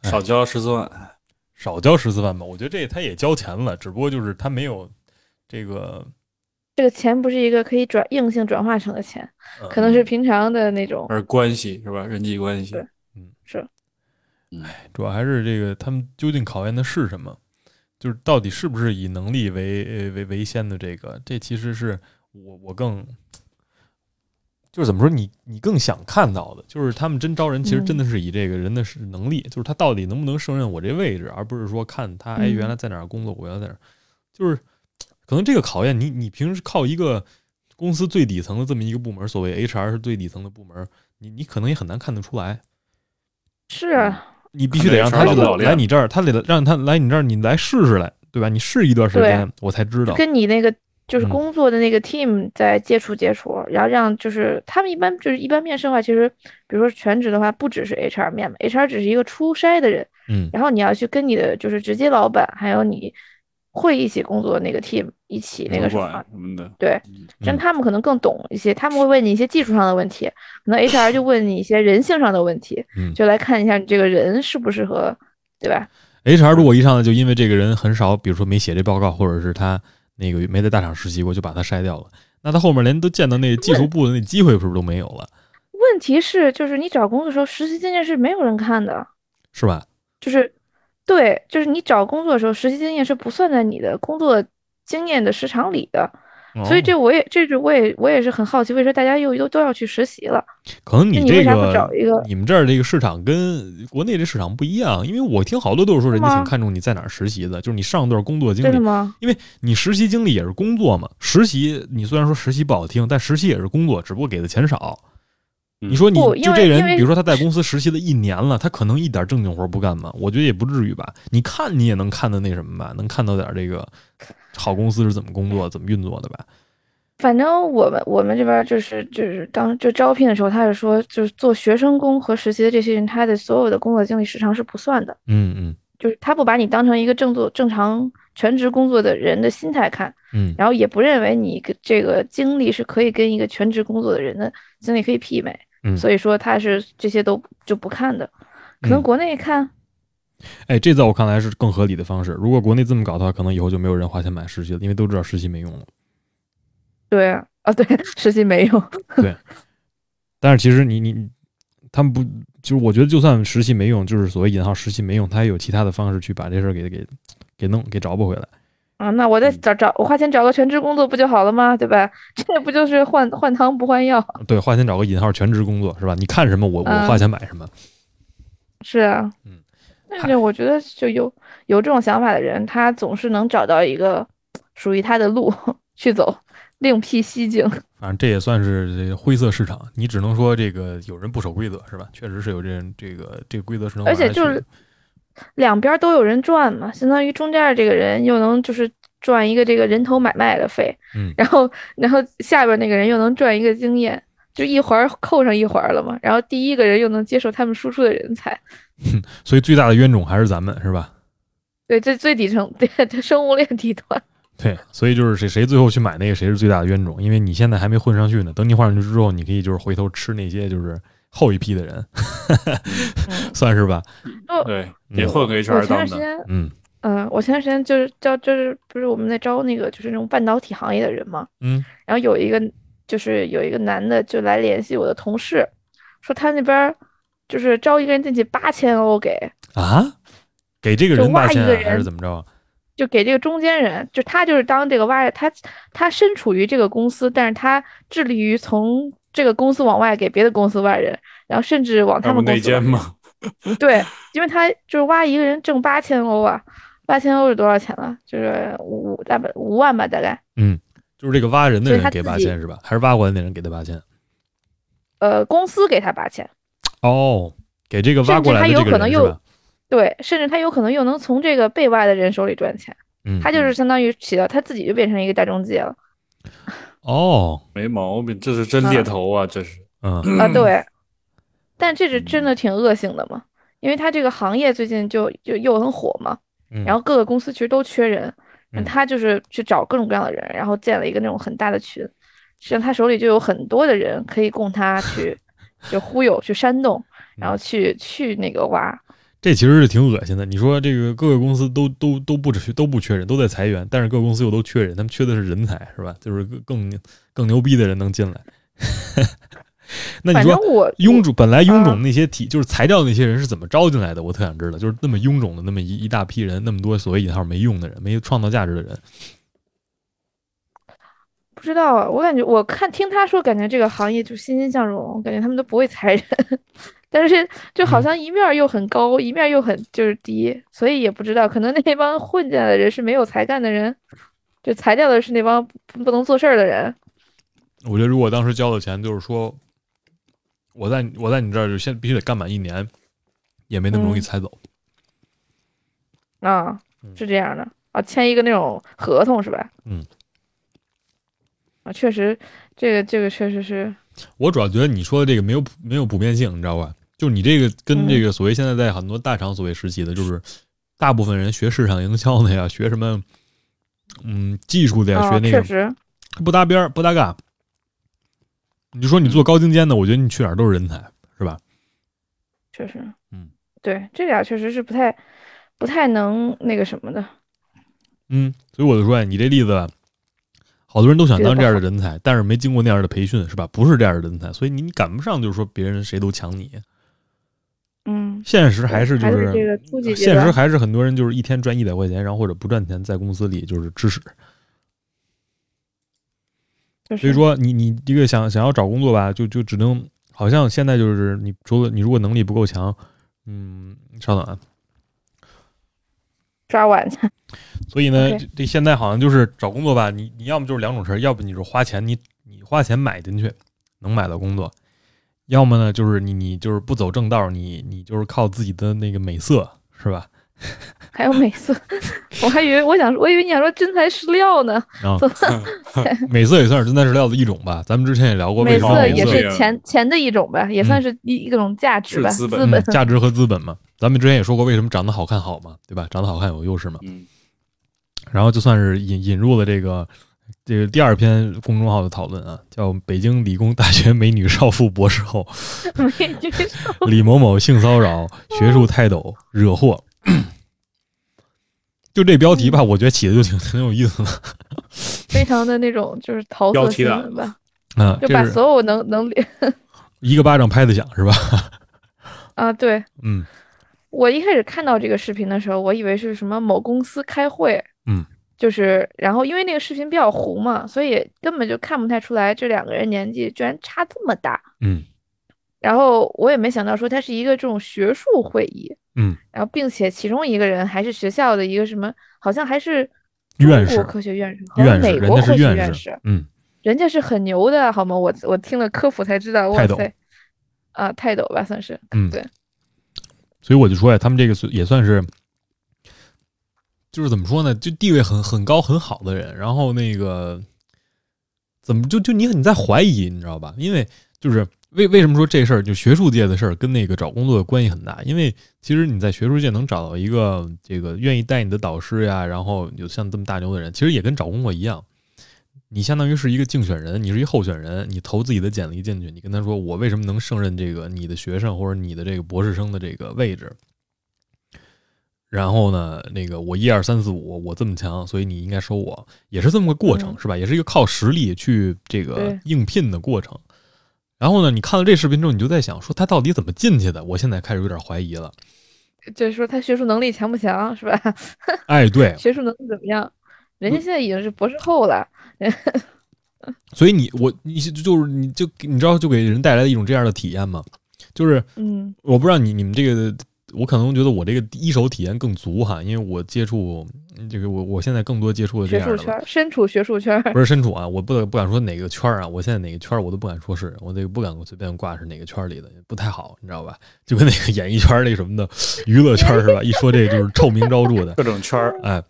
哎少交十四万，少交十四万吧，我觉得这他也交钱了，只不过就是他没有这个，这个钱不是一个可以转硬性转化成的钱，呃可能是平常的那种。而关系是吧？人际关系嗯，是主要还是这个他们究竟考验的是什么，就是到底是不是以能力为呃为为先的这个，这其实是我我更。就是怎么说，你你更想看到的，就是他们真招人，其实真的是以这个人的是能力，就是他到底能不能胜任我这位置，而不是说看他哎嗯原来在哪儿工作，我要在哪儿，就是可能这个考验你你平时靠一个公司最底层的这么一个部门，所谓 HR 是最底层的部门，你你可能也很难看得出来，是啊，你必须得让他来看这事儿老不老练来你这儿，他得让他来你这儿，你来试试来，对吧？你试一段时间，我才知道。跟你那个就是嗯工作的那个 team 在接触接触，然后让就是他们一般就是一般面试的话，其实比如说全职的话，不只是 HR 面嘛，HR 只是一个初筛的人，嗯然后你要去跟你的就是直接老板，还有你会一起工作的那个 team 一起那个什么，什么的，对，但嗯他们可能更懂一些，他们会问你一些技术上的问题，可能 HR 就问你一些人性上的问题，嗯就来看一下你这个人适不适合，对吧？HR 如果一上来就因为这个人很少，比如说没写这报告，或者是他那个没在大厂实习过，就把他筛掉了，那他后面连都见到那技术部的那机会是不是都没有了？问题是，就是你找工作的时候，实习经验是没有人看的，是吧？就是对，就是你找工作的时候，实习经验是不算在你的工作经验的时长里的。所以哦这我也这是我也我也是很好奇，为什么大家又都都要去实习了？可能你为啥不个找一个你们这儿这个市场跟国内这市场不一样，因为我听好多都是说人家挺看重你在哪儿实习的，就是你上段工作经历，吗？因为你实习经历也是工作嘛。实习你虽然说实习不好听，但实习也是工作，只不过给的钱少。嗯你说你就这人，比如说他在公司实习了一年了，他可能一点正经活不干吗？我觉得也不至于吧。你看你也能看到那什么吧，能看到点这个好公司是怎么工作、怎么运作的吧？反正我们我们这边就是就是当就招聘的时候，他是说就是做学生工和实习的这些人，他的所有的工作经历时长是不算的，嗯嗯就是他不把你当成一个正做正常全职工作的人的心态看，嗯然后也不认为你这个经历是可以跟一个全职工作的人的经历可以媲美，嗯所以说他是这些都就不看的，可能嗯国内看，哎，这在我看来是更合理的方式。如果国内这么搞的话，可能以后就没有人花钱买实习了，因为都知道实习没用了。对啊，啊对，实习没用。对但是其实你你你他们不，就是我觉得就算实习没用，就是所谓引号实习没用，他也有其他的方式去把这事儿给给给弄给找补回来。啊，那我再嗯找找，我花钱找个全职工作不就好了吗？对吧？这不就是换换汤不换药？对，花钱找个引号全职工作是吧？你看什么我我嗯花钱买什么。是啊，嗯，但是我觉得就有有这种想法的人，他总是能找到一个属于他的路 去走，另辟蹊径。反正这也算是这个灰色市场，你只能说这个有人不守规则是吧？确实是有这人这个这个规则是能而且就是两边都有人赚嘛，相当于中间这个人又能就是赚一个这个人头买卖的费，嗯然后然后下边那个人又能赚一个经验，就一环扣上一环了嘛。然后第一个人又能接受他们输出的人才，所以最大的冤种还是咱们是吧？对，这最底层，对，这生物链底端。对，所以就是谁谁最后去买那个谁是最大的冤种，因为你现在还没混上去呢。等你混上去之后，你可以就是回头吃那些就是后一批的人，嗯 算是吧？哦，对，嗯也混个我 HR 前段当的，时间，嗯嗯、我前段时间就是招，就是不是我们在招那个就是那种半导体行业的人嘛，嗯然后有一个就是有一个男的就来联系我的同事，说他那边就是招一个人进去八千欧给，啊，给这个人就挖八千、啊、一个人还是怎么着啊？就给这个中间人，就他就是当这个挖他他身处于这个公司，但是他致力于从这个公司往外给别的公司挖人，然后甚至往他们公司挖人奸嘛？对，因为他就是挖一个人挣八千欧啊，八千欧是多少钱了？就是五五大概五万吧，大概。就是这个挖人的人给八千是吧？还是挖过来那人给他八千？呃，公司给他八千，哦，给这个挖过来的这个有可能又人是吧？对，甚至他有可能又能从这个被挖的人手里赚钱，嗯，他就是相当于起到他自己就变成一个大中介了哦，没毛病，这是真猎头啊，这是。嗯啊，对。但这是真的挺恶性的嘛，因为他这个行业最近就就又很火嘛，嗯，然后各个公司其实都缺人，嗯他就是去找各种各样的人，然后建了一个那种很大的群，实际上他手里就有很多的人可以供他去 就忽悠、去煽动，然后去去那个挖。这其实是挺恶心的。你说这个各个公司都都都不缺都不缺人，都在裁员，但是各个公司又都缺人，他们缺的是人才，是吧？就是更更更牛逼的人能进来。那你说我臃肿本来臃啊肿那些体、就是裁掉那些人是怎么招进来的？我特想知道，就是那么臃肿的那么一一大批人，那么多所谓引号没用的人，没创造价值的人，不知道啊，我感觉我看听他说，感觉这个行业就欣欣向荣，感觉他们都不会裁人，但是就好像一面又很高，一面又很就是低，所以也不知道，可能那帮混进来的人是没有才干的人，就裁掉的是那帮不不能做事儿的人。我觉得如果当时交的钱，就是说我在我在你这儿就先必须得干满一年，也没那么容易嗯裁走。啊嗯，是这样的啊，签一个那种合同是吧？嗯。啊，确实，这个这个确实是，我主要觉得你说的这个没有普没有普遍性，你知道吧？就你这个跟嗯这个所谓现在在很多大厂所谓实习的，就是大部分人学市场营销的呀，学什么嗯技术的呀，啊，学那个确实，不搭边儿不搭嘎。你就说你做高精尖的，我觉得你去哪儿都是人才，是吧？确实，嗯，对，这俩确实是不太不太能那个什么的。嗯，所以我就说呀，你这例子，好多人都想当这样的人才，但是没经过那样的培训，是吧？不是这样的人才，所以你赶不上，就是说别人谁都抢你。嗯，现实还是就还是这个初级现实还是很多人就是一天赚一百块钱，然后或者不赚钱，在公司里就是吃屎。就是所以说你你这个想想要找工作吧，就就只能好像现在就是你除了你如果能力不够强，嗯，稍等啊。抓碗去。所以呢这现在好像就是找工作吧，你你要么就是两种事儿，要不你就花钱，你你花钱买进去能买到工作，要么呢就是你你就是不走正道，你你就是靠自己的那个美色，是吧？还有美色，我还以为我想我以为你想说真材实料呢，啊 美色也算是真材实料的一种吧。咱们之前也聊过美色美色也是钱钱的一种吧，也算是一一种价值吧，资本本嗯。价值和资本嘛。咱们之前也说过，为什么长得好看好嘛，对吧？长得好看有优势嘛。嗯，然后就算是引引入了这个这个第二篇公众号的讨论啊，叫“北京理工大学美女少妇博士后美女李某某性骚扰、学术泰斗惹祸”。就这标题吧，我觉得起的就挺挺有意思的。非常的那种就是桃色新闻吧，嗯，就把所有能能连一个巴掌拍得响是吧？啊，对嗯我一开始看到这个视频的时候，我以为是什么某公司开会，嗯，就是然后因为那个视频比较糊嘛，所以根本就看不太出来这两个人年纪居然差这么大。嗯然后我也没想到说它是一个这种学术会议，嗯，然后并且其中一个人还是学校的一个什么，好像还是院士。中国科学院士和院士，人美国科学家是院院士，嗯，人家是很牛的，好吗？我我听了科普才知道，哇塞，啊，泰斗吧算是，嗯。对，所以我就说呀，他们这个也算是，就是怎么说呢，就地位很很高很好的人，然后那个怎么就就你你在怀疑，你知道吧？因为就是为为什么说这事儿就学术界的事儿跟那个找工作的关系很大？因为其实你在学术界能找到一个这个愿意带你的导师呀，然后有像这么大牛的人，其实也跟找工作一样。你相当于是一个竞选人，你是一候选人，你投自己的简历进去，你跟他说我为什么能胜任这个你的学生或者你的这个博士生的这个位置，然后呢，那个我一二三四五我这么强，所以你应该收我，也是这么个过程，嗯是吧？也是一个靠实力去这个应聘的过程。然后呢，你看了这视频之后，你就在想说他到底怎么进去的？我现在开始有点怀疑了。就是说他学术能力强不强，是吧？哎，对，学术能力怎么样？人家现在已经是博士后了，所以你我你就是你就你知道就给人带来的一种这样的体验吗？就是嗯我不知道你你们这个，我可能觉得我这个一手体验更足哈，因为我接触这个我我现在更多接触的这学术样的吧圈身处学术圈，不是身处啊，我不得不敢说哪个圈儿啊，我现在哪个圈儿我都不敢说是，我这个不敢随便挂是哪个圈里的，不太好，你知道吧？就跟那个演艺圈那什么的娱乐圈是吧？一说这个就是臭名昭著的，各种圈儿，哎，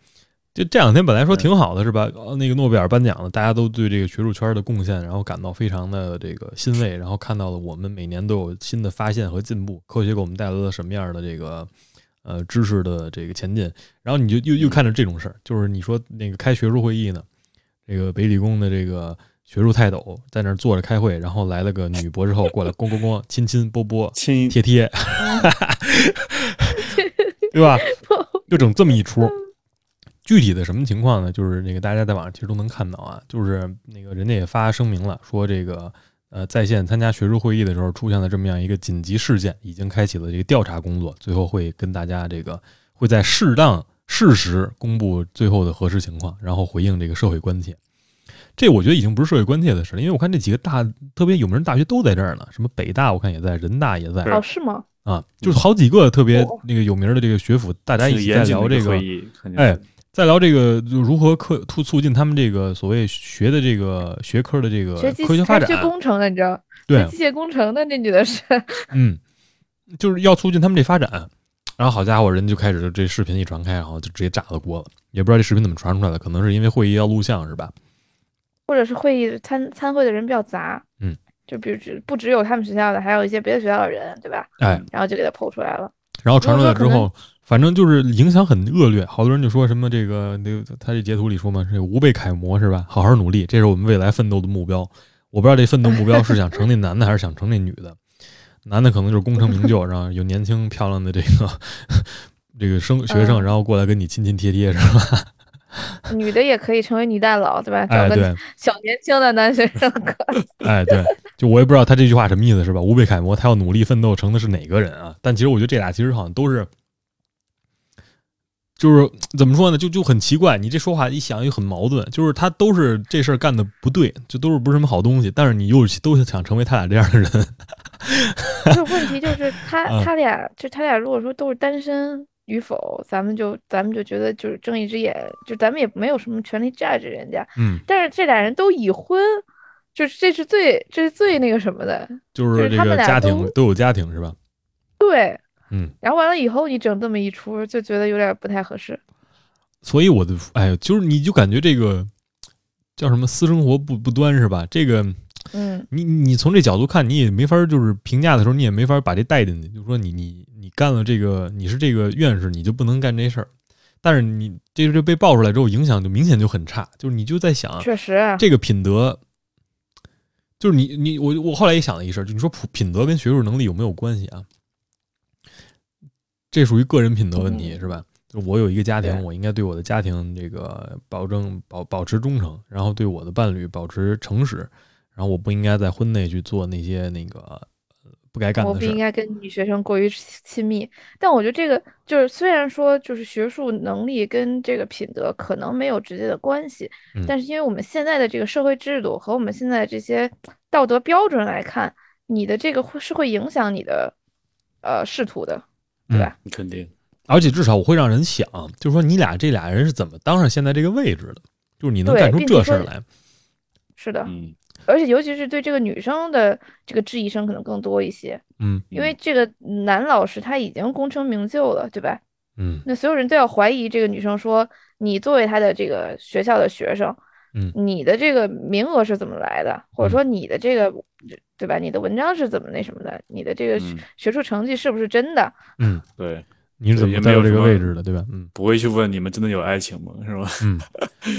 就这两天本来说挺好的是吧？呃那个诺贝尔颁奖的，大家都对这个学术圈的贡献，然后感到非常的这个欣慰，然后看到了我们每年都有新的发现和进步，科学给我们带来了什么样的这个呃知识的这个前进，然后你就又又看着这种事儿，就是你说那个开学术会议呢，这个北理工的这个学术泰斗在那儿坐着开会，然后来了个女博士后过来，咣咣咣，亲亲啵啵，亲贴贴，对吧？就整这么一出。具体的什么情况呢？就是那个大家在网上其实都能看到啊，就是那个人家也发声明了，说这个呃在线参加学术会议的时候出现了这么样一个紧急事件，已经开启了这个调查工作，最后会跟大家这个会在适当适时公布最后的核实情况，然后回应这个社会关切。这我觉得已经不是社会关切的事了，因为我看这几个大特别有名的大学都在这儿呢，什么北大我看也在，人大也在是哦是吗？啊，就是好几个特别哦那个有名的这个学府，大家一挺起在聊这个哎是在聊这个就如何科促促进他们这个所谓学的这个学科的这个科学发展学，工程的，你知道？对，机械工程的那女的是，嗯，就是要促进他们这发展。然后好家伙，人就开始这视频一传开，然后就直接炸了锅了。也不知道这视频怎么传出来的，可能是因为会议要录像是吧？或者是会议参参会的人比较杂，嗯，就比如只不只有他们学校的，还有一些别的学校的人，对吧？哎，然后就给他剖出来了。然后传出来之后，反正就是影响很恶劣。好多人就说什么这个那个他这截图里说嘛，是无被楷模是吧？好好努力，这是我们未来奋斗的目标。我不知道这奋斗目标是想成那男的还是想成那女的。男的可能就是功成名就，然后有年轻漂亮的这个这个生学生，嗯然后过来跟你亲亲贴贴是吧？女的也可以成为女大佬，对吧？哎，找个对，小年轻的男学生可以。哎，对，就我也不知道他这句话什么意思，是吧？无被楷模，他要努力奋斗，成的是哪个人啊？但其实我觉得这俩其实好像都是，就是怎么说呢？就就很奇怪，你这说话一想又很矛盾，就是他都是这事儿干的不对，就都是不是什么好东西，但是你又都想成为他俩这样的人，就问题，就是 他嗯他俩就他俩如果说都是单身与否，咱们就咱们就觉得就是睁一只眼，就咱们也没有什么权利 judge 人家。嗯，但是这俩人都已婚，就是这是最这是最那个什么的，就是这个家庭都都有家庭是吧？对。嗯，然后完了以后，你整这么一出，就觉得有点不太合适。所以我的哎，就是你就感觉这个叫什么私生活不不端是吧？这个嗯，你你从这角度看，你也没法就是评价的时候，你也没法把这带进去，就说你你你干了这个，你是这个院士，你就不能干这事儿。但是你这这被爆出来之后，影响就明显就很差，就是你就在想确实，啊这个品德，就是你你我我后来也想了一事儿，就你说普品德跟学术能力有没有关系啊？这属于个人品德问题，嗯。是吧？就我有一个家庭，我应该对我的家庭这个保证保保持忠诚，然后对我的伴侣保持诚实，然后我不应该在婚内去做那些那个呃不该干的事我。不应该跟女学生过于亲密，但我觉得这个就是虽然说就是学术能力跟这个品德可能没有直接的关系，嗯。但是因为我们现在的这个社会制度和我们现在这些道德标准来看，你的这个会是会影响你的呃仕途的，对吧？肯定而且至少我会让人想，就是说你俩这俩人是怎么当上现在这个位置的，就是你能干出这事儿来。是的，嗯而且尤其是对这个女生的这个质疑声可能更多一些，嗯因为这个男老师他已经功成名就了，对吧？嗯那所有人都要怀疑这个女生说，你作为他的这个学校的学生，嗯你的这个名额是怎么来的？或者说你的这个，对吧？你的文章是怎么那什么的？你的这个学术成绩是不是真的？嗯，对，你是怎么在到这个没有什么位置的，对吧？嗯不会去问你们真的有爱情吗？是吧？嗯，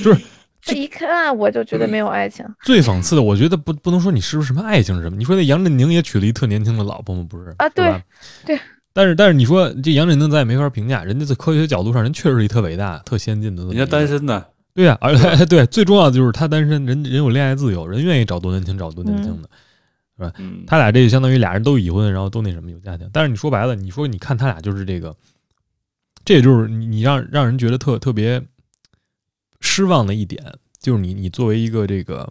就是 这一看我就觉得没有爱情。最讽刺的，我觉得不不能说你是不是什么爱情是什么，你说那杨振宁也娶了一特年轻的老婆吗？不是啊对对。但是但是你说这杨振宁咱也没法评价，人家在科学角度上人确实是一特伟大、特先进的人。家单身的，对呀、而且 对最重要的就是他单身，人人有恋爱自由，人愿意找多年轻找多年轻的。嗯，他俩这就相当于俩人都已婚，然后都那什么有家庭。但是你说白了，你说你看他俩就是这个，这也就是你你让让人觉得特特别失望的一点，就是你你作为一个这个，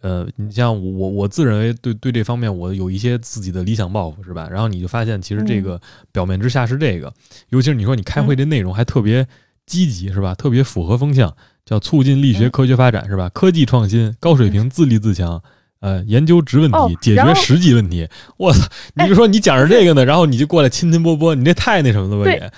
呃，你像我我自认为对对这方面我有一些自己的理想抱负是吧？然后你就发现其实这个表面之下是这个，尤其是你说你开会这内容还特别积极是吧？特别符合风向，叫促进力学嗯科学发展是吧？科技创新，高水平自立自强。呃，研究直问题，哦解决实际问题。我操！你就说你讲着这个呢，然后你就过来亲亲波波，你这太那什么了吧？也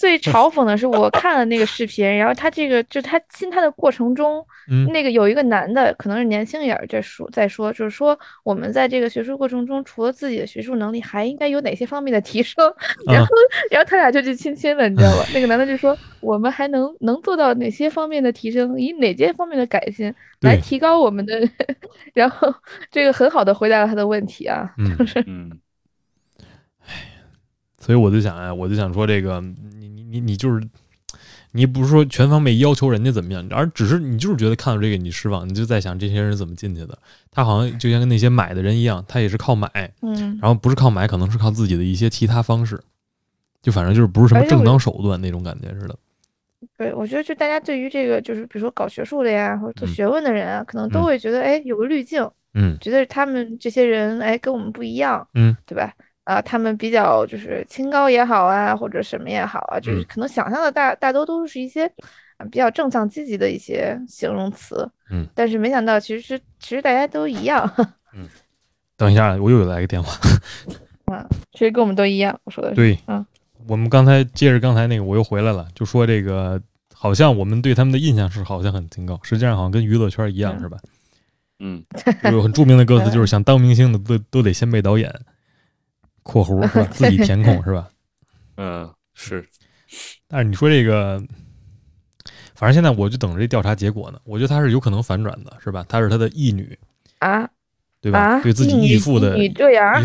最 嘲讽的是，我看了那个视频，然后他这个就他亲他的过程中，嗯。那个有一个男的，可能是年轻一点儿，在说在说，就是说我们在这个学术过程中，除了自己的学术能力，还应该有哪些方面的提升？然啊后，然后他俩就去亲亲了，你知道吧？那个男的就说，我们还能能做到哪些方面的提升，以哪些方面的改进来提高我们的，然后这个很好的回答了他的问题啊，嗯。就是嗯，所以我就想哎，我就想说这个，你你你你就是，你不是说全方面要求人家怎么样，而只是你就是觉得看到这个你失望，你就在想这些人是怎么进去的。他好像就像跟那些买的人一样，他也是靠买，嗯，然后不是靠买，可能是靠自己的一些其他方式，就反正就是不是什么正当手段那种感觉似的。对，我觉得就大家对于这个，就是比如说搞学术的呀，或者做嗯学问的人啊，可能都嗯会觉得，哎，有个滤镜，嗯觉得他们这些人，哎，跟我们不一样，嗯，对吧？啊，他们比较就是清高也好啊，或者什么也好啊，就是嗯可能想象的大大多都是一些啊比较正向积极的一些形容词，嗯，但是没想到其实是其实大家都一样，等一下，我又来个电话。啊，其实跟我们都一样，我说的是，对，嗯，我们刚才接着刚才那个，我又回来了，就说这个好像我们对他们的印象是好像很清高，实际上好像跟娱乐圈一样，嗯是吧？嗯，有很著名的歌词，就是想当明星的都都得先被导演（括弧是吧？自己填空是吧？嗯，是，但是你说这个，反正现在我就等着这调查结果呢。我觉得他是有可能反转的，是吧？她是他的义女，啊对吧？啊，对自己义父的义，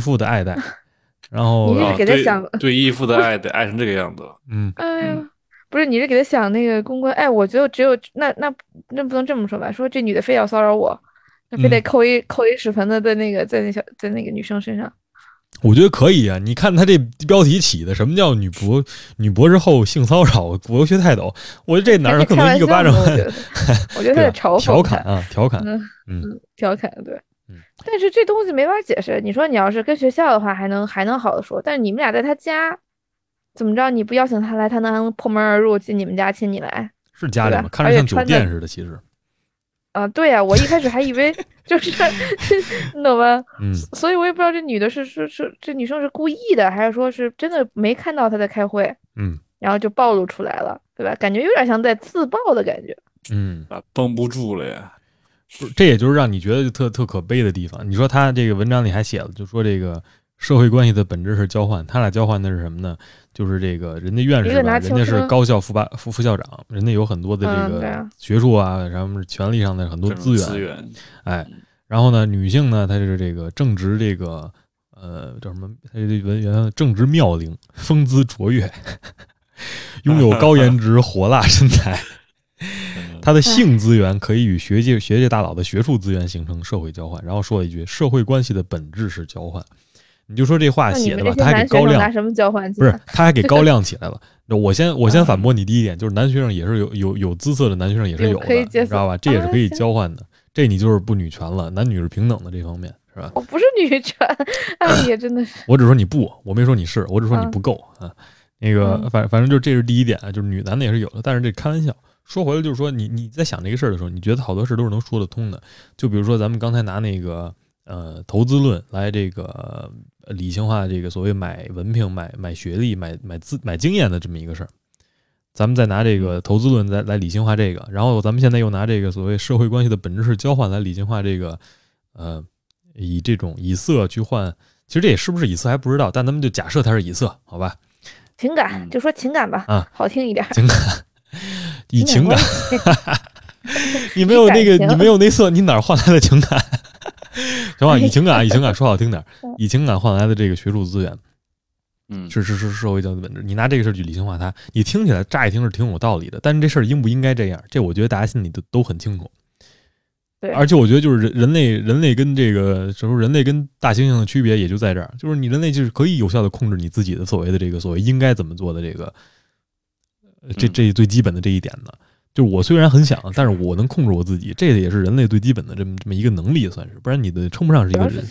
父的爱戴，然后你是啊对给他想对义父的爱得爱成这个样子，嗯哎呀，不是，你是给他想那个公关？哎，我觉得只有那那那不能这么说吧？说这女的非要骚扰我，那非得嗯扣一、扣一屎盆子在那个在那小在那个女生身上。我觉得可以啊。你看他这标题起的，什么叫女博女博士后性骚扰国学泰斗？我觉得这哪儿可能一个巴掌 我觉得，他在嘲讽调侃啊，调侃。嗯调侃对。嗯但是这东西没法解释。你说你要是跟学校的话，还能还能好的说，但是你们俩在他家，怎么着？你不邀请他来，他能破门而入进你们家亲你来？是家里吗？看着像酒店似的，其实，啊，对呀、我一开始还以为 就是，你懂吧？嗯，所以我也不知道这女的是是是这女生是故意的，还是说是真的没看到她在开会，嗯然后就暴露出来了，对吧？感觉有点像在自爆的感觉。嗯，啊，绷不住了呀，不是，这也就是让你觉得就特特可悲的地方。你说他这个文章里还写了，就说这个社会关系的本质是交换，他俩交换的是什么呢？就是这个人家院士吧，人家是高校副把副副校长，人家有很多的这个学术啊，什么权力上的很多资源，资源，哎，然后呢，女性呢，她就是这个正值这个呃呃叫什么？她这文员正值妙龄，风姿卓越，拥有高颜值、火辣身材。他的性资源可以与学界学界大佬的学术资源形成社会交换。然后说了一句：“社会关系的本质是交换。”你就说这话写的吧，他还给高亮拿什么交换？不是，他还给高亮起来了。我先我先反驳你第一点，就是男学生也是有有有姿色的男学生也是有的，你知道吧？这也是可以 交换的。这你就是不女权了，男女是平等的这方面是吧？我不是女权，哎呀，真的是。我只说你不，我没说你是，我只说你不够啊。那个反反正就这是第一点，就是女男的也是有的，但是这开玩笑。说回来就是说，你你在想这个事儿的时候，你觉得好多事都是能说得通的。就比如说咱们刚才拿那个呃投资论来这个理性化这个所谓买文凭、买买学历、买买资买经验的这么一个事儿，咱们再拿这个投资论来来理性化这个，然后咱们现在又拿这个所谓社会关系的本质是交换来理性化这个呃以这种以色去换，其实这也是不是以色还不知道，但咱们就假设它是以色，好吧？情感就说情感吧，啊，好听一点，情感。以情感，你没有那个，你没有那色，你哪换来的情感？行吧，以情感，以情感 说好听点，以情感换来的这个学术资源，嗯，是是是社会教育本质。你拿这个事儿去理性化它，你听起来乍一听是挺有道理的，但是这事儿应不应该这样？这我觉得大家心里都都很清楚。对，而且我觉得就是人人类人类跟这个，什么人类跟大猩猩的区别也就在这儿，就是你人类就是可以有效的控制你自己的所谓的这个所谓应该怎么做的这个。这这最基本的这一点呢，就是我虽然很想，但是我能控制我自己，这也是人类最基本的这么这么一个能力，算是，不然你的称不上是一个人。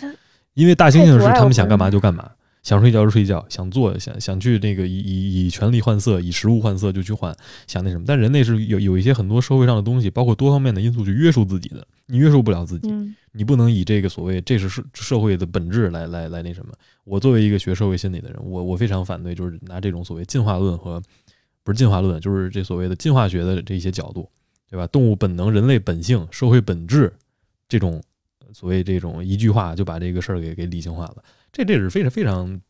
因为大猩猩是他们想干嘛就干嘛，想睡觉就睡觉，想做想想去那个以以以权力换色，以食物换色就去换，想那什么。但人类是有有一些很多社会上的东西，包括多方面的因素去约束自己的，你约束不了自己，你不能以这个所谓这是社社会的本质来来来那什么。我作为一个学社会心理的人，我我非常反对，就是拿这种所谓进化论和。不是进化论，就是这所谓的进化学的这些角度，对吧？动物本能、人类本性、社会本质，这种所谓这种一句话就把这个事儿给给理性化了，这这是非常非常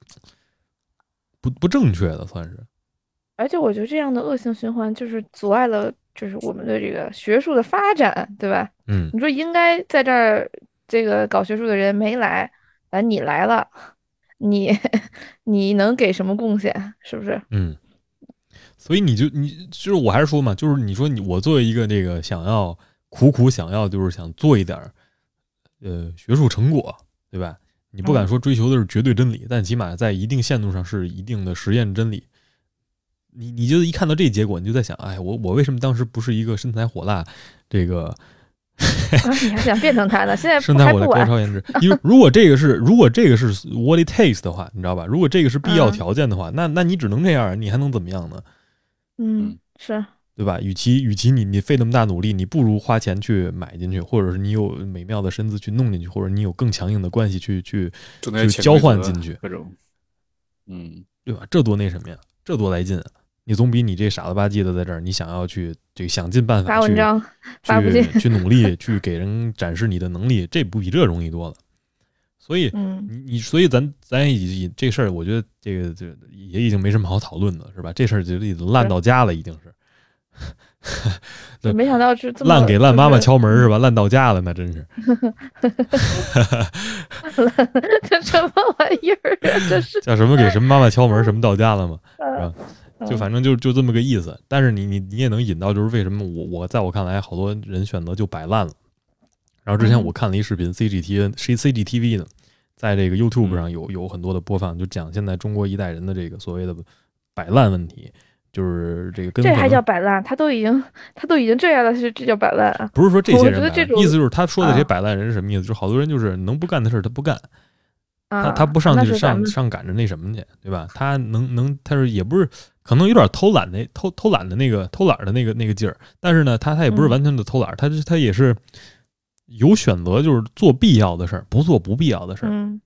不不正确的，算是。而且我觉得这样的恶性循环就是阻碍了，就是我们的这个学术的发展，对吧？嗯。你说应该在这儿这个搞学术的人没来，哎，你来了，你 你能给什么贡献？是不是？嗯。所以你就你就是我还是说嘛，就是你说你我作为一个那个想要苦苦想要就是想做一点儿呃学术成果，对吧？你不敢说追求的是绝对真理，但起码在一定限度上是一定的实验真理。你你就一看到这结果，你就在想，哎，我我为什么当时不是一个身材火辣这个？你还想变成他呢？现在身材火辣、高超颜值。因为如果这个是如果这个是 what it takes 的话，你知道吧？如果这个是必要条件的话，那那你只能这样，你还能怎么样呢？嗯，是对吧？与其与其你你费那么大努力，你不如花钱去买进去，或者是你有美妙的身姿去弄进去，或者你有更强硬的关系去去去交换进去，各种，嗯，对吧？这多那什么呀？这多来劲啊！你总比你这傻了吧唧的在这儿，你想要去这想尽办法发文章，去去努力去给人展示你的能力，这不比这容易多了。所以，你你，所以咱咱已这事儿，我觉得这个这也已经没什么好讨论的，是吧？这事儿就已经烂到家了，已经是。没想到是烂给烂妈妈敲门是吧？烂到家了，那真是。这什么玩意儿啊？这是叫什么给什么妈妈敲门？什么到家了吗？是吧？就反正就就这么个意思。但是你你你也能引到，就是为什么我我在我看来，好多人选择就摆烂了。然后之前我看了一视频，CGTN，是 CGTV 呢，在这个 YouTube 上有有很多的播放，就讲现在中国一代人的这个所谓的摆烂问题，就是这个跟这还叫摆烂？他都已经他都已经这样了，是这叫摆烂啊？不是说这些人，意思就是他说的这些摆烂人是什么意思？就是好多人就是能不干的事儿他不干，他他不上去上上赶着那什么去，对吧？他能能他是也不是可能有点偷懒那偷偷懒的那个偷懒的那个那个劲儿，但是呢，他他也不是完全的偷懒，他他也是。有选择就是做必要的事儿，不做不必要的事儿。嗯，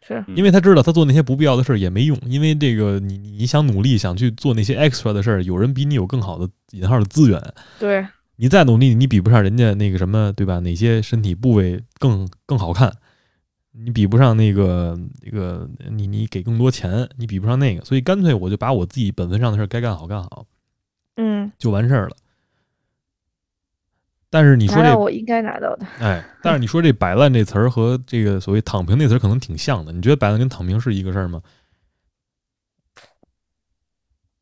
是因为他知道他做那些不必要的事儿也没用，因为这个你你想努力想去做那些 extra 的事儿，有人比你有更好的引号的资源。对，你再努力，你比不上人家那个什么，对吧？哪些身体部位更更好看？你比不上那个那个你你给更多钱，你比不上那个，所以干脆我就把我自己本分上的事儿该干好干好，嗯，就完事儿了。但是你说这，我应该拿到的。哎，但是你说这摆烂这词儿和这个所谓躺平那词儿可能挺像的。你觉得摆烂跟躺平是一个事儿吗？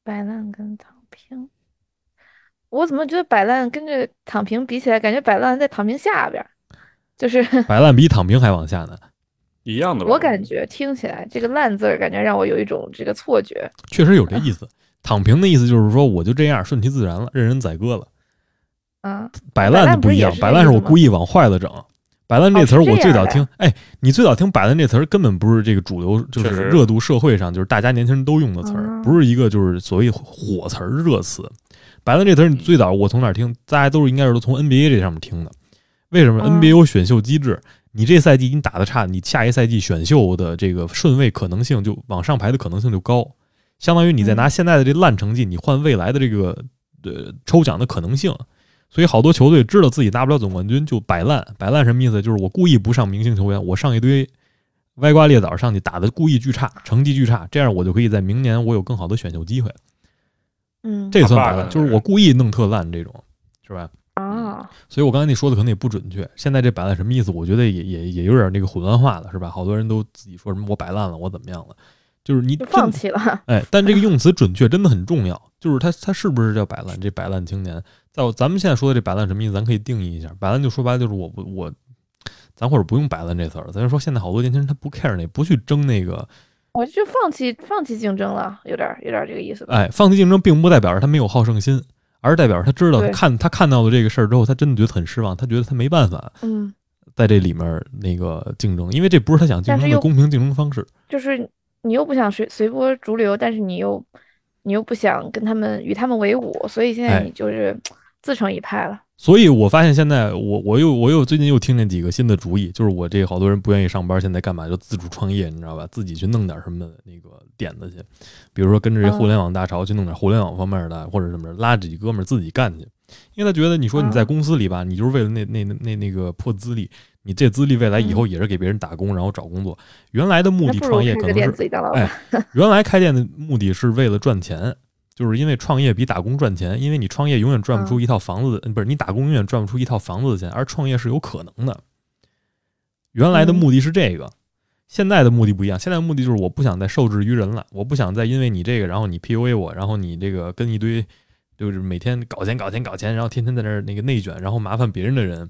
摆烂跟躺平，我怎么觉得摆烂跟这躺平比起来，感觉摆烂在躺平下边儿，就是 摆烂比躺平还往下呢。一样的吧？我感觉听起来这个“烂”字儿，感觉让我有一种这个错觉。确实有这意思。躺平的意思就是说我就这样顺其自然了，任人宰割了。啊，摆烂就不一样，摆烂是我故意往坏了整。摆烂这词儿我最早听，哎，你最早听摆烂这词儿根本不是这个主流，就是热度社会上就是大家年轻人都用的词儿，不是一个就是所谓火词儿热词。摆烂这词儿你最早我从哪儿听？大家都是应该是都从 NBA 这上面听的。为什么 NBA 有选秀机制？你这赛季你打的差，你下一赛季选秀的这个顺位可能性就往上排的可能性就高，相当于你在拿现在的这烂成绩，你换未来的这个呃抽奖的可能性。所以好多球队知道自己拿不了总冠军，就摆烂。摆烂什么意思？就是我故意不上明星球员，我上一堆歪瓜裂枣上去打的，故意巨差，成绩巨差，这样我就可以在明年我有更好的选秀机会。嗯，这算摆烂，就是我故意弄特烂这种，是吧？啊，所以我刚才你说的可能也不准确。现在这摆烂什么意思？我觉得也也也有点那个混乱化了，是吧？好多人都自己说什么我摆烂了，我怎么样了？就是你放弃了。哎，但这个用词准确真的很重要。就是他他是不是叫摆烂？这摆烂青年，在咱们现在说的这摆烂什么意思？咱可以定义一下。摆烂就说白了就是我不我，咱或者不用摆烂这词儿，咱就说现在好多年轻人他不 care 那，不去争那个，我就放弃放弃竞争了，有点有点这个意思。哎，放弃竞争并不代表着他没有好胜心。而是代表他知道，看他看到了这个事儿之后，他真的觉得很失望。他觉得他没办法，嗯，在这里面那个竞争，因为这不是他想竞争的公平竞争方式。就是你又不想随随波逐流，但是你又你又不想跟他们与他们为伍，所以现在你就是自成一派了。所以我发现现在我我又我又最近又听见几个新的主意，就是我这好多人不愿意上班，现在干嘛就自主创业，你知道吧？自己去弄点什么那个点子去，比如说跟着这互联网大潮去弄点互联网方面的，或者什么拉几哥们儿自己干去。因为他觉得你说你在公司里吧，你就是为了那那那那个破资历，你这资历未来以后也是给别人打工，然后找工作。原来的目的创业可能是哎，原来开店的目的是为了赚钱。就是因为创业比打工赚钱，因为你创业永远赚不出一套房子，不是你打工永远赚不出一套房子的钱，而创业是有可能的。原来的目的是这个，现在的目的不一样。现在的目的就是我不想再受制于人了，我不想再因为你这个，然后你 PUA 我，然后你这个跟一堆就是每天搞钱、搞钱、搞钱，然后天天在那儿那个内卷，然后麻烦别人的人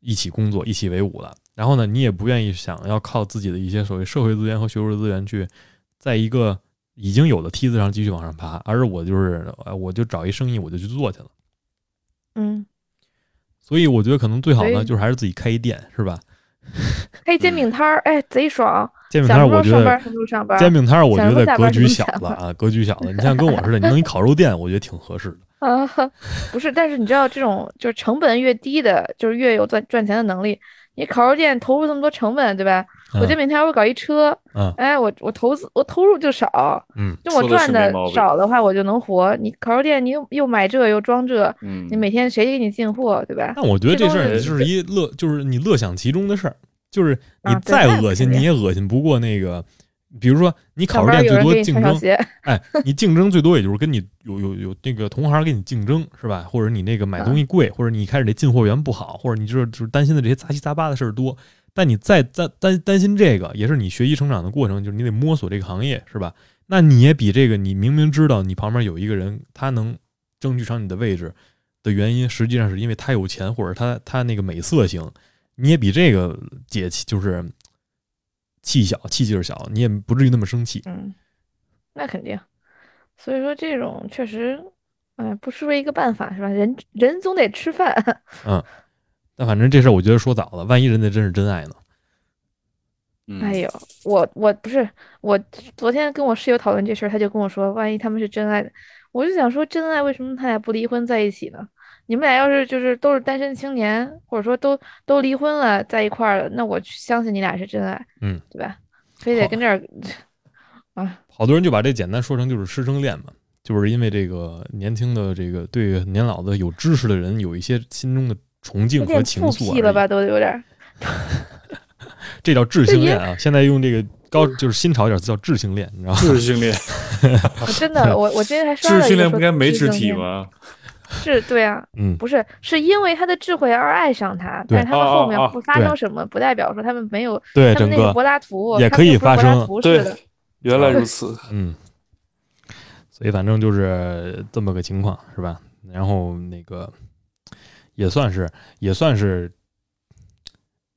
一起工作、一起为伍了。然后呢，你也不愿意想要靠自己的一些所谓社会资源和学术资源去在一个。已经有的梯子上继续往上爬，而是我就是，我就找一生意，我就去做去了。嗯，所以我觉得可能最好呢，就是还是自己开一店，是吧？开煎饼摊儿，哎，贼爽！煎饼摊儿，我觉得煎饼摊儿，我觉得格局小了啊，格局小了。你像跟我似的，你弄一烤肉店，我觉得挺合适的。啊，不是，但是你知道，这种就是成本越低的，就是越有赚赚钱的能力。你烤肉店投入这么多成本，对吧？我这每天我搞一车，哎，我我投资我投入就少，嗯，就我赚的少的话，我就能活。你烤肉店，你又又买这又装这，嗯，你每天谁给你进货，对吧？那我觉得这事儿就是一乐，就是你乐享其中的事儿，就是你再恶心，你也恶心不过那个。比如说，你烤肉店最多竞争，哎，你竞争最多也就是跟你有有有那个同行跟你竞争，是吧？或者你那个买东西贵，或者你一开始那进货源不好，或者你就是就是担心的这些杂七杂八的事儿多。但你再担担担心这个，也是你学习成长的过程，就是你得摸索这个行业，是吧？那你也比这个，你明明知道你旁边有一个人，他能争取上你的位置的原因，实际上是因为他有钱，或者他他那个美色行，你也比这个解气，就是。气小，气劲儿小，你也不至于那么生气。嗯，那肯定。所以说这种确实，哎，不失为一个办法，是吧？人人总得吃饭。嗯，但反正这事儿我觉得说早了，万一人家真是真爱呢？哎呦，我我不是我昨天跟我室友讨论这事儿，他就跟我说，万一他们是真爱的，我就想说，真爱为什么他俩不离婚在一起呢？你们俩要是就是都是单身青年，或者说都都离婚了在一块儿了，那我相信你俩是真爱，嗯，对吧？非得跟这儿啊，好多人就把这简单说成就是师生恋嘛，就是因为这个年轻的这个对年老的有知识的人有一些心中的崇敬和情愫了吧，都有点。这叫智性恋啊！现在用这个高就是新潮一点叫智性恋，你知道吗？智性恋，真的，我我今天还刷了智性恋不该没肢体吗？是对啊，嗯，不是是因为他的智慧而爱上他，对但是他们后面不发生什么，不代表说他们没有对，整个他们那个柏拉图也可以发生对的，原来如此。嗯，所以反正就是这么个情况，是吧？然后那个也算是也算是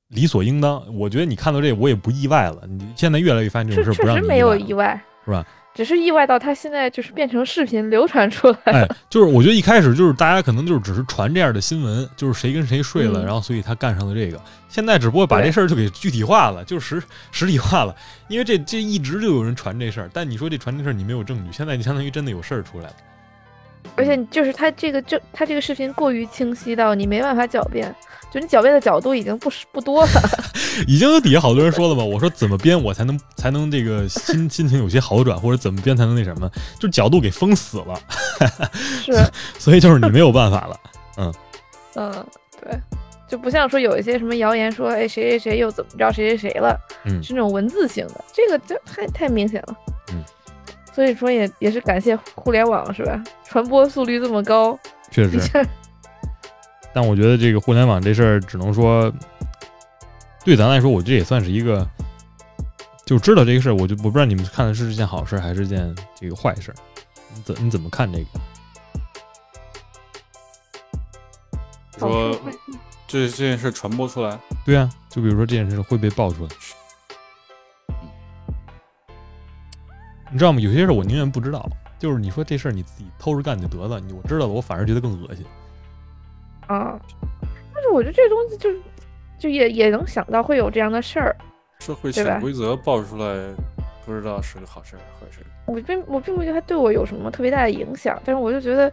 理所应当。我觉得你看到这个，我也不意外了。你现在越来越发现这种事不让你确实没有意外，是吧？只是意外到他现在就是变成视频流传出来哎了。就是我觉得一开始就是大家可能就是只是传这样的新闻，就是谁跟谁睡了，嗯然后所以他干上了这个。现在只不过把这事儿就给具体化了，就是实实体化了。因为这这一直就有人传这事儿，但你说这传这事儿你没有证据，现在你相当于真的有事儿出来了。而且就是他这个就他这个视频过于清晰到你没办法狡辩，就你狡辩的角度已经不是不多了。已经有底下好多人说了嘛，我说怎么编我才能才能这个心心情有些好转，或者怎么编才能那什么，就角度给封死了，是，所以就是你没有办法了。嗯 嗯，对，就不像说有一些什么谣言说，哎，谁谁谁又怎么着谁谁谁了，嗯是那种文字型的，这个就太太明显了。嗯，所以说也也是感谢互联网是吧？传播速率这么高，确实，但我觉得这个互联网这事儿，只能说对咱来说，我这也算是一个，就知道这个事儿，我就我不知道你们看的是件好事还是件这个坏事，你怎你怎么看这个？说这这件事传播出来，对啊，就比如说这件事会被爆出来，你知道吗？有些事儿我宁愿不知道，就是你说这事儿你自己偷着干就得了，你我知道了，我反而觉得更恶心。啊。但是我觉得这东西就就也也能想到会有这样的事儿，社会潜规则爆出来，不知道是个好事还是坏事。我并我并不觉得它对我有什么特别大的影响，但是我就觉得，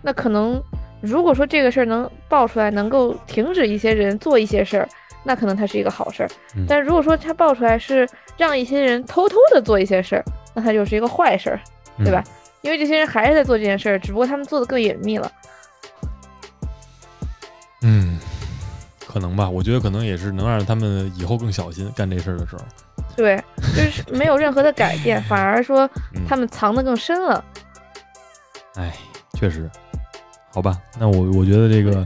那可能如果说这个事儿能爆出来，能够停止一些人做一些事儿，那可能它是一个好事儿。嗯但如果说它爆出来是让一些人偷偷的做一些事儿，那它就是一个坏事儿，对吧？因为这些人还是在做这件事儿，只不过他们做的更隐秘了。嗯？嗯，可能吧，我觉得可能也是能让他们以后更小心干这事儿的时候。对，就是没有任何的改变，反而说嗯他们藏得更深了。哎，确实，好吧，那我我觉得这个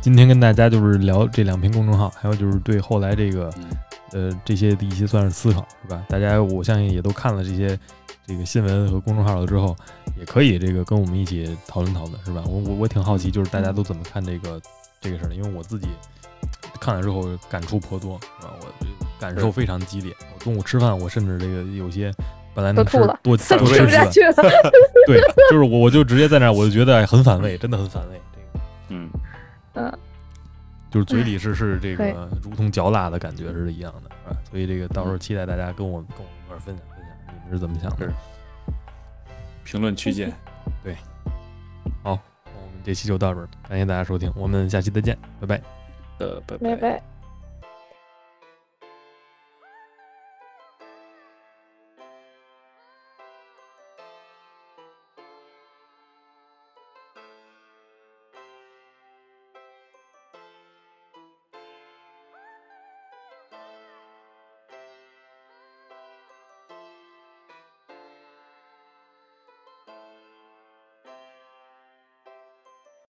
今天跟大家就是聊这两篇公众号，还有就是对后来这个嗯，呃这些的一些算是思考，是吧？大家我相信也都看了这些这个新闻和公众号了之后，也可以这个跟我们一起讨论讨论，是吧？我我我挺好奇，就是大家都怎么看这个这个事儿的，因为我自己看了之后感触颇多，是吧？我感受非常激烈。我中午吃饭，我甚至这个有些本来能吃都吐了多 吃多不吃几碗，下去了。对，就是我我就直接在那儿，我就觉得很反胃，真的很反胃。这个嗯，嗯，就是嘴里是是这个如同嚼蜡的感觉是一样的，是吧？所以这个到时候期待大家跟我跟我一块儿分享分享，你们是怎么想的？评论区见。对好，我们这期就到这儿，感谢大家收听，我们下期再见，拜拜。呃，拜拜拜。